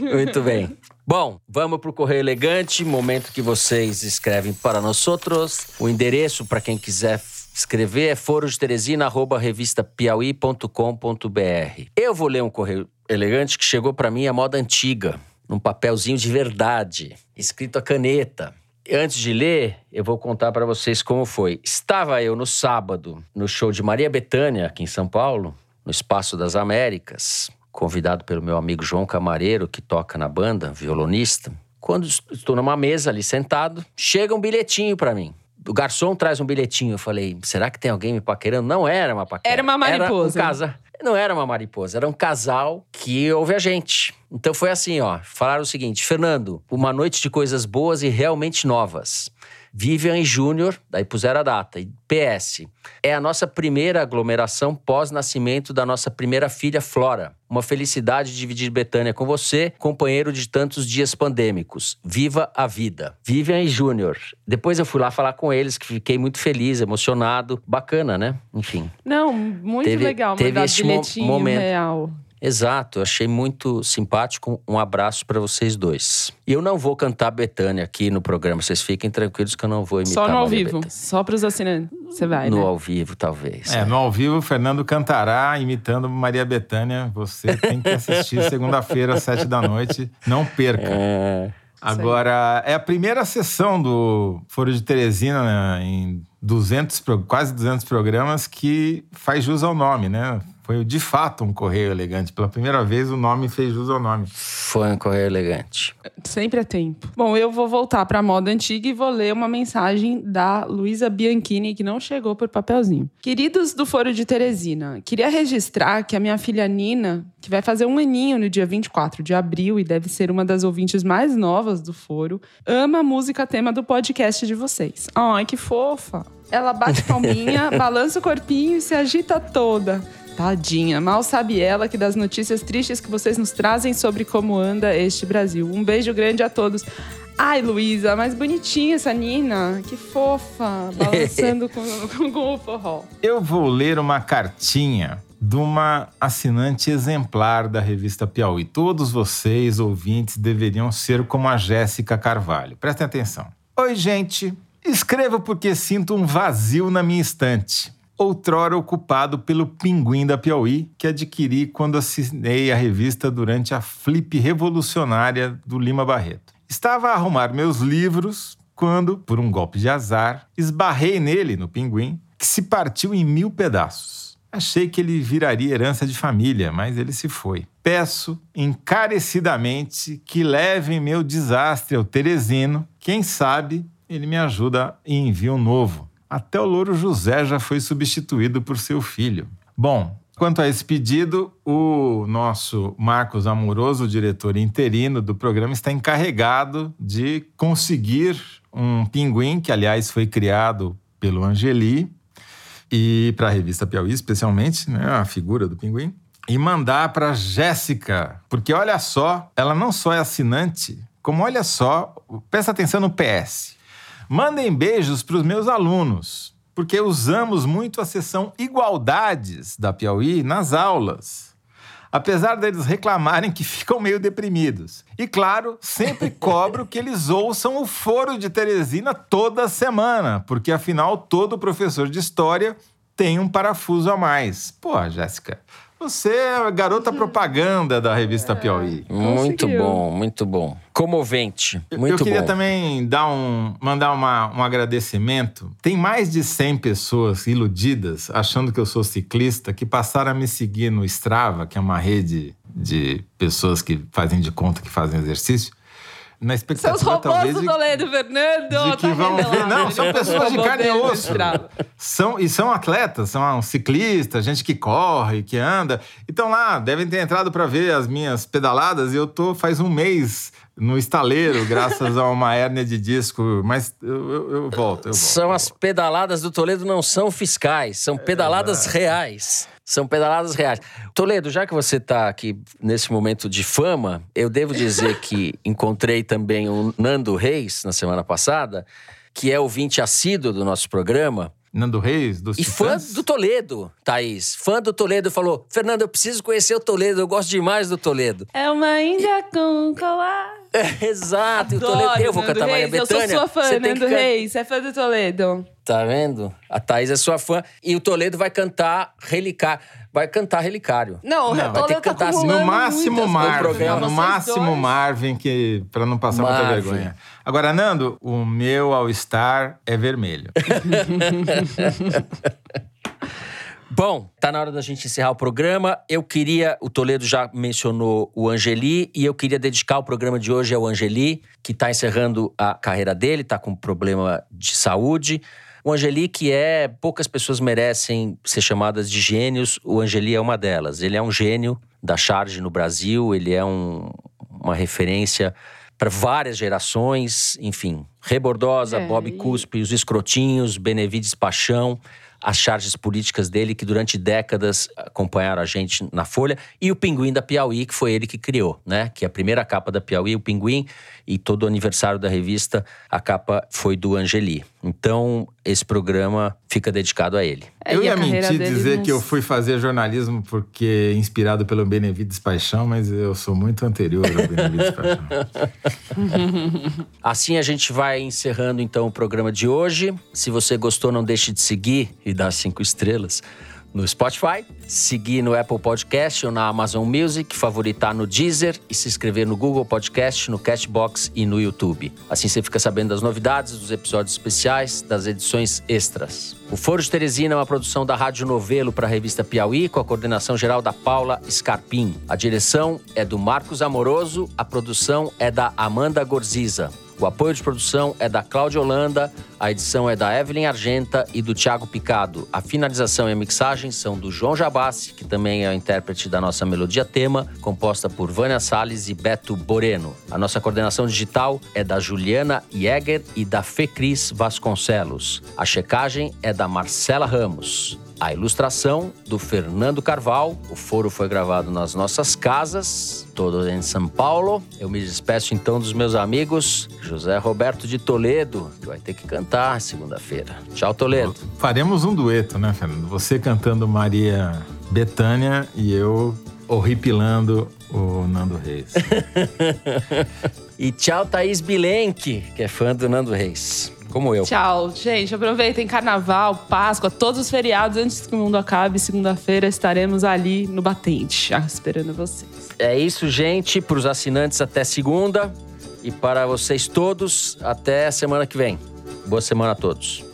[SPEAKER 2] Muito bem. Bom, vamos para o Correio Elegante, momento que vocês escrevem para nós outros. O endereço para quem quiser escrever é forodeteresina.revistapiauí.com.br. Eu vou ler um Correio Elegante que chegou para mim a moda antiga, num papelzinho de verdade, escrito a caneta. Antes de ler, eu vou contar para vocês como foi. Estava eu no sábado no show de Maria Bethânia, aqui em São Paulo, no Espaço das Américas convidado pelo meu amigo João Camareiro, que toca na banda, violonista. Quando estou numa mesa ali sentado, chega um bilhetinho para mim. O garçom traz um bilhetinho. Eu falei, será que tem alguém me paquerando? Não era uma paquera.
[SPEAKER 6] Era uma mariposa.
[SPEAKER 2] Era um casa... Não era uma mariposa, era um casal que ouve a gente. Então foi assim, ó. Falaram o seguinte: Fernando, uma noite de coisas boas e realmente novas. Vivian e Júnior, daí puseram a data. E PS, é a nossa primeira aglomeração pós-nascimento da nossa primeira filha, Flora. Uma felicidade dividir Betânia com você, companheiro de tantos dias pandêmicos. Viva a vida. Vivian e Júnior. Depois eu fui lá falar com eles, que fiquei muito feliz, emocionado. Bacana, né? Enfim.
[SPEAKER 6] Não, muito teve, legal.
[SPEAKER 2] Teve esse mo momento.
[SPEAKER 6] Real.
[SPEAKER 2] Exato, achei muito simpático. Um abraço para vocês dois. E eu não vou cantar Betânia aqui no programa, vocês fiquem tranquilos que eu não vou imitar
[SPEAKER 6] Só no
[SPEAKER 2] ao
[SPEAKER 6] vivo, Bethânia. só para os assinantes. Você vai,
[SPEAKER 2] No
[SPEAKER 6] né?
[SPEAKER 2] ao vivo, talvez.
[SPEAKER 4] É, é, no ao vivo, o Fernando cantará imitando Maria Betânia. Você tem que assistir <laughs> segunda-feira, às sete da noite. Não perca. É... Agora, é a primeira sessão do Foro de Teresina né, em 200, quase 200 programas que faz jus ao nome, né? Foi de fato um correio elegante. Pela primeira vez o nome fez jus ao nome.
[SPEAKER 2] Foi um correio elegante.
[SPEAKER 6] Sempre é tempo. Bom, eu vou voltar para a moda antiga e vou ler uma mensagem da Luísa Bianchini, que não chegou por papelzinho. Queridos do Foro de Teresina, queria registrar que a minha filha Nina, que vai fazer um aninho no dia 24 de abril e deve ser uma das ouvintes mais novas do Foro, ama a música tema do podcast de vocês. Ai, que fofa! Ela bate palminha, <laughs> balança o corpinho e se agita toda. Tadinha, mal sabe ela que das notícias tristes que vocês nos trazem sobre como anda este Brasil. Um beijo grande a todos. Ai, Luísa, mais bonitinha essa Nina. Que fofa, <laughs> balançando com, com, com o forró.
[SPEAKER 4] Eu vou ler uma cartinha de uma assinante exemplar da revista Piauí. Todos vocês, ouvintes, deveriam ser como a Jéssica Carvalho. Prestem atenção. Oi, gente. Escrevo porque sinto um vazio na minha estante outrora ocupado pelo Pinguim da Piauí, que adquiri quando assinei a revista durante a flip revolucionária do Lima Barreto. Estava a arrumar meus livros quando, por um golpe de azar, esbarrei nele, no Pinguim, que se partiu em mil pedaços. Achei que ele viraria herança de família, mas ele se foi. Peço encarecidamente que levem meu desastre ao Teresino. Quem sabe ele me ajuda e envia um novo. Até o louro José já foi substituído por seu filho. Bom, quanto a esse pedido, o nosso Marcos Amoroso, diretor interino do programa, está encarregado de conseguir um pinguim, que aliás foi criado pelo Angeli, e para a revista Piauí, especialmente, né, a figura do pinguim, e mandar para Jéssica, porque olha só, ela não só é assinante, como olha só, presta atenção no PS. Mandem beijos para os meus alunos, porque usamos muito a sessão Igualdades da Piauí nas aulas. Apesar deles reclamarem que <laughs> ficam meio deprimidos. E claro, sempre <laughs> cobro que eles ouçam o Foro de Teresina toda semana, porque afinal todo professor de história tem um parafuso a mais. Pô, Jéssica, você é a garota uhum. propaganda da revista é, Piauí.
[SPEAKER 2] Muito bom, muito bom. Comovente, muito bom.
[SPEAKER 4] Eu queria
[SPEAKER 2] bom.
[SPEAKER 4] também dar um, mandar uma, um agradecimento. Tem mais de 100 pessoas iludidas, achando que eu sou ciclista, que passaram a me seguir no Strava, que é uma rede de pessoas que fazem de conta que fazem exercício na expectativa
[SPEAKER 6] Seus
[SPEAKER 4] talvez
[SPEAKER 6] de, Toledo, Fernando,
[SPEAKER 4] de que
[SPEAKER 6] tá
[SPEAKER 4] vão ver. Não, são pessoas de carne e osso. São, e são atletas, são ciclistas, gente que corre, que anda. Então lá, devem ter entrado para ver as minhas pedaladas e eu tô faz um mês no estaleiro, graças a uma hérnia de disco, mas eu, eu, eu, volto, eu volto.
[SPEAKER 2] São as pedaladas do Toledo, não são fiscais, são pedaladas é reais. São pedaladas reais. Toledo, já que você está aqui nesse momento de fama, eu devo dizer que <laughs> encontrei também o Nando Reis na semana passada, que é ouvinte assíduo do nosso programa.
[SPEAKER 4] Nando Reis, do
[SPEAKER 2] E fã do Toledo, Thaís. Fã do Toledo falou: Fernando, eu preciso conhecer o Toledo, eu gosto demais do Toledo.
[SPEAKER 6] É uma Índia com colar.
[SPEAKER 2] É, <laughs> exato, Adoro, e o Toledo, eu vou
[SPEAKER 6] Nando
[SPEAKER 2] cantar Maria Bethânia.
[SPEAKER 6] Eu sou sua fã, Nando Reis, você é fã do Toledo.
[SPEAKER 2] Tá vendo? A Thaís é sua fã. E o Toledo vai cantar Relicário. Vai cantar Relicário.
[SPEAKER 6] Não, não. vai ter que
[SPEAKER 4] tá
[SPEAKER 6] cantar assim.
[SPEAKER 4] No máximo Marvin. No máximo dois. Marvin, que, pra não passar Marvin. muita vergonha. Agora, Nando, o meu All-Star é vermelho. <laughs>
[SPEAKER 2] Bom, tá na hora da gente encerrar o programa. Eu queria, o Toledo já mencionou o Angeli, e eu queria dedicar o programa de hoje ao Angeli, que está encerrando a carreira dele, está com problema de saúde. O Angeli, que é. Poucas pessoas merecem ser chamadas de gênios, o Angeli é uma delas. Ele é um gênio da charge no Brasil, ele é um, uma referência para várias gerações, enfim. Rebordosa, é, Bob Cuspe, os Escrotinhos, Benevides Paixão as charges políticas dele, que durante décadas acompanharam a gente na Folha, e o Pinguim da Piauí, que foi ele que criou, né? Que é a primeira capa da Piauí, o Pinguim, e todo o aniversário da revista, a capa foi do Angeli. Então, esse programa fica dedicado a ele.
[SPEAKER 4] É, eu ia mentir dizer que eu fui fazer jornalismo porque inspirado pelo Benevides Paixão, mas eu sou muito anterior ao Benevides Paixão. <laughs>
[SPEAKER 2] assim a gente vai encerrando então o programa de hoje. Se você gostou, não deixe de seguir e dar cinco estrelas no Spotify, seguir no Apple Podcast ou na Amazon Music, favoritar no Deezer e se inscrever no Google Podcast, no Cashbox e no YouTube. Assim você fica sabendo das novidades, dos episódios especiais, das edições extras. O Foro de Teresina é uma produção da Rádio Novelo para a revista Piauí, com a coordenação geral da Paula Scarpim. A direção é do Marcos Amoroso, a produção é da Amanda Gorziza. O apoio de produção é da Cláudia Holanda, a edição é da Evelyn Argenta e do Tiago Picado. A finalização e a mixagem são do João Jabassi, que também é o intérprete da nossa melodia tema, composta por Vânia Salles e Beto Boreno. A nossa coordenação digital é da Juliana Jäger e da Fecris Vasconcelos. A checagem é da Marcela Ramos. A ilustração do Fernando Carval. O foro foi gravado nas nossas casas, todo em São Paulo. Eu me despeço então dos meus amigos José Roberto de Toledo, que vai ter que cantar segunda-feira. Tchau, Toledo.
[SPEAKER 4] Faremos um dueto, né, Fernando? Você cantando Maria Betânia e eu horripilando o Nando Reis. <laughs>
[SPEAKER 2] e tchau, Thaís Bilenque, que é fã do Nando Reis como eu.
[SPEAKER 6] Tchau, gente. Aproveitem Carnaval, Páscoa, todos os feriados antes que o mundo acabe. Segunda-feira estaremos ali no Batente, esperando vocês.
[SPEAKER 2] É isso, gente. Para os assinantes, até segunda. E para vocês todos, até semana que vem. Boa semana a todos.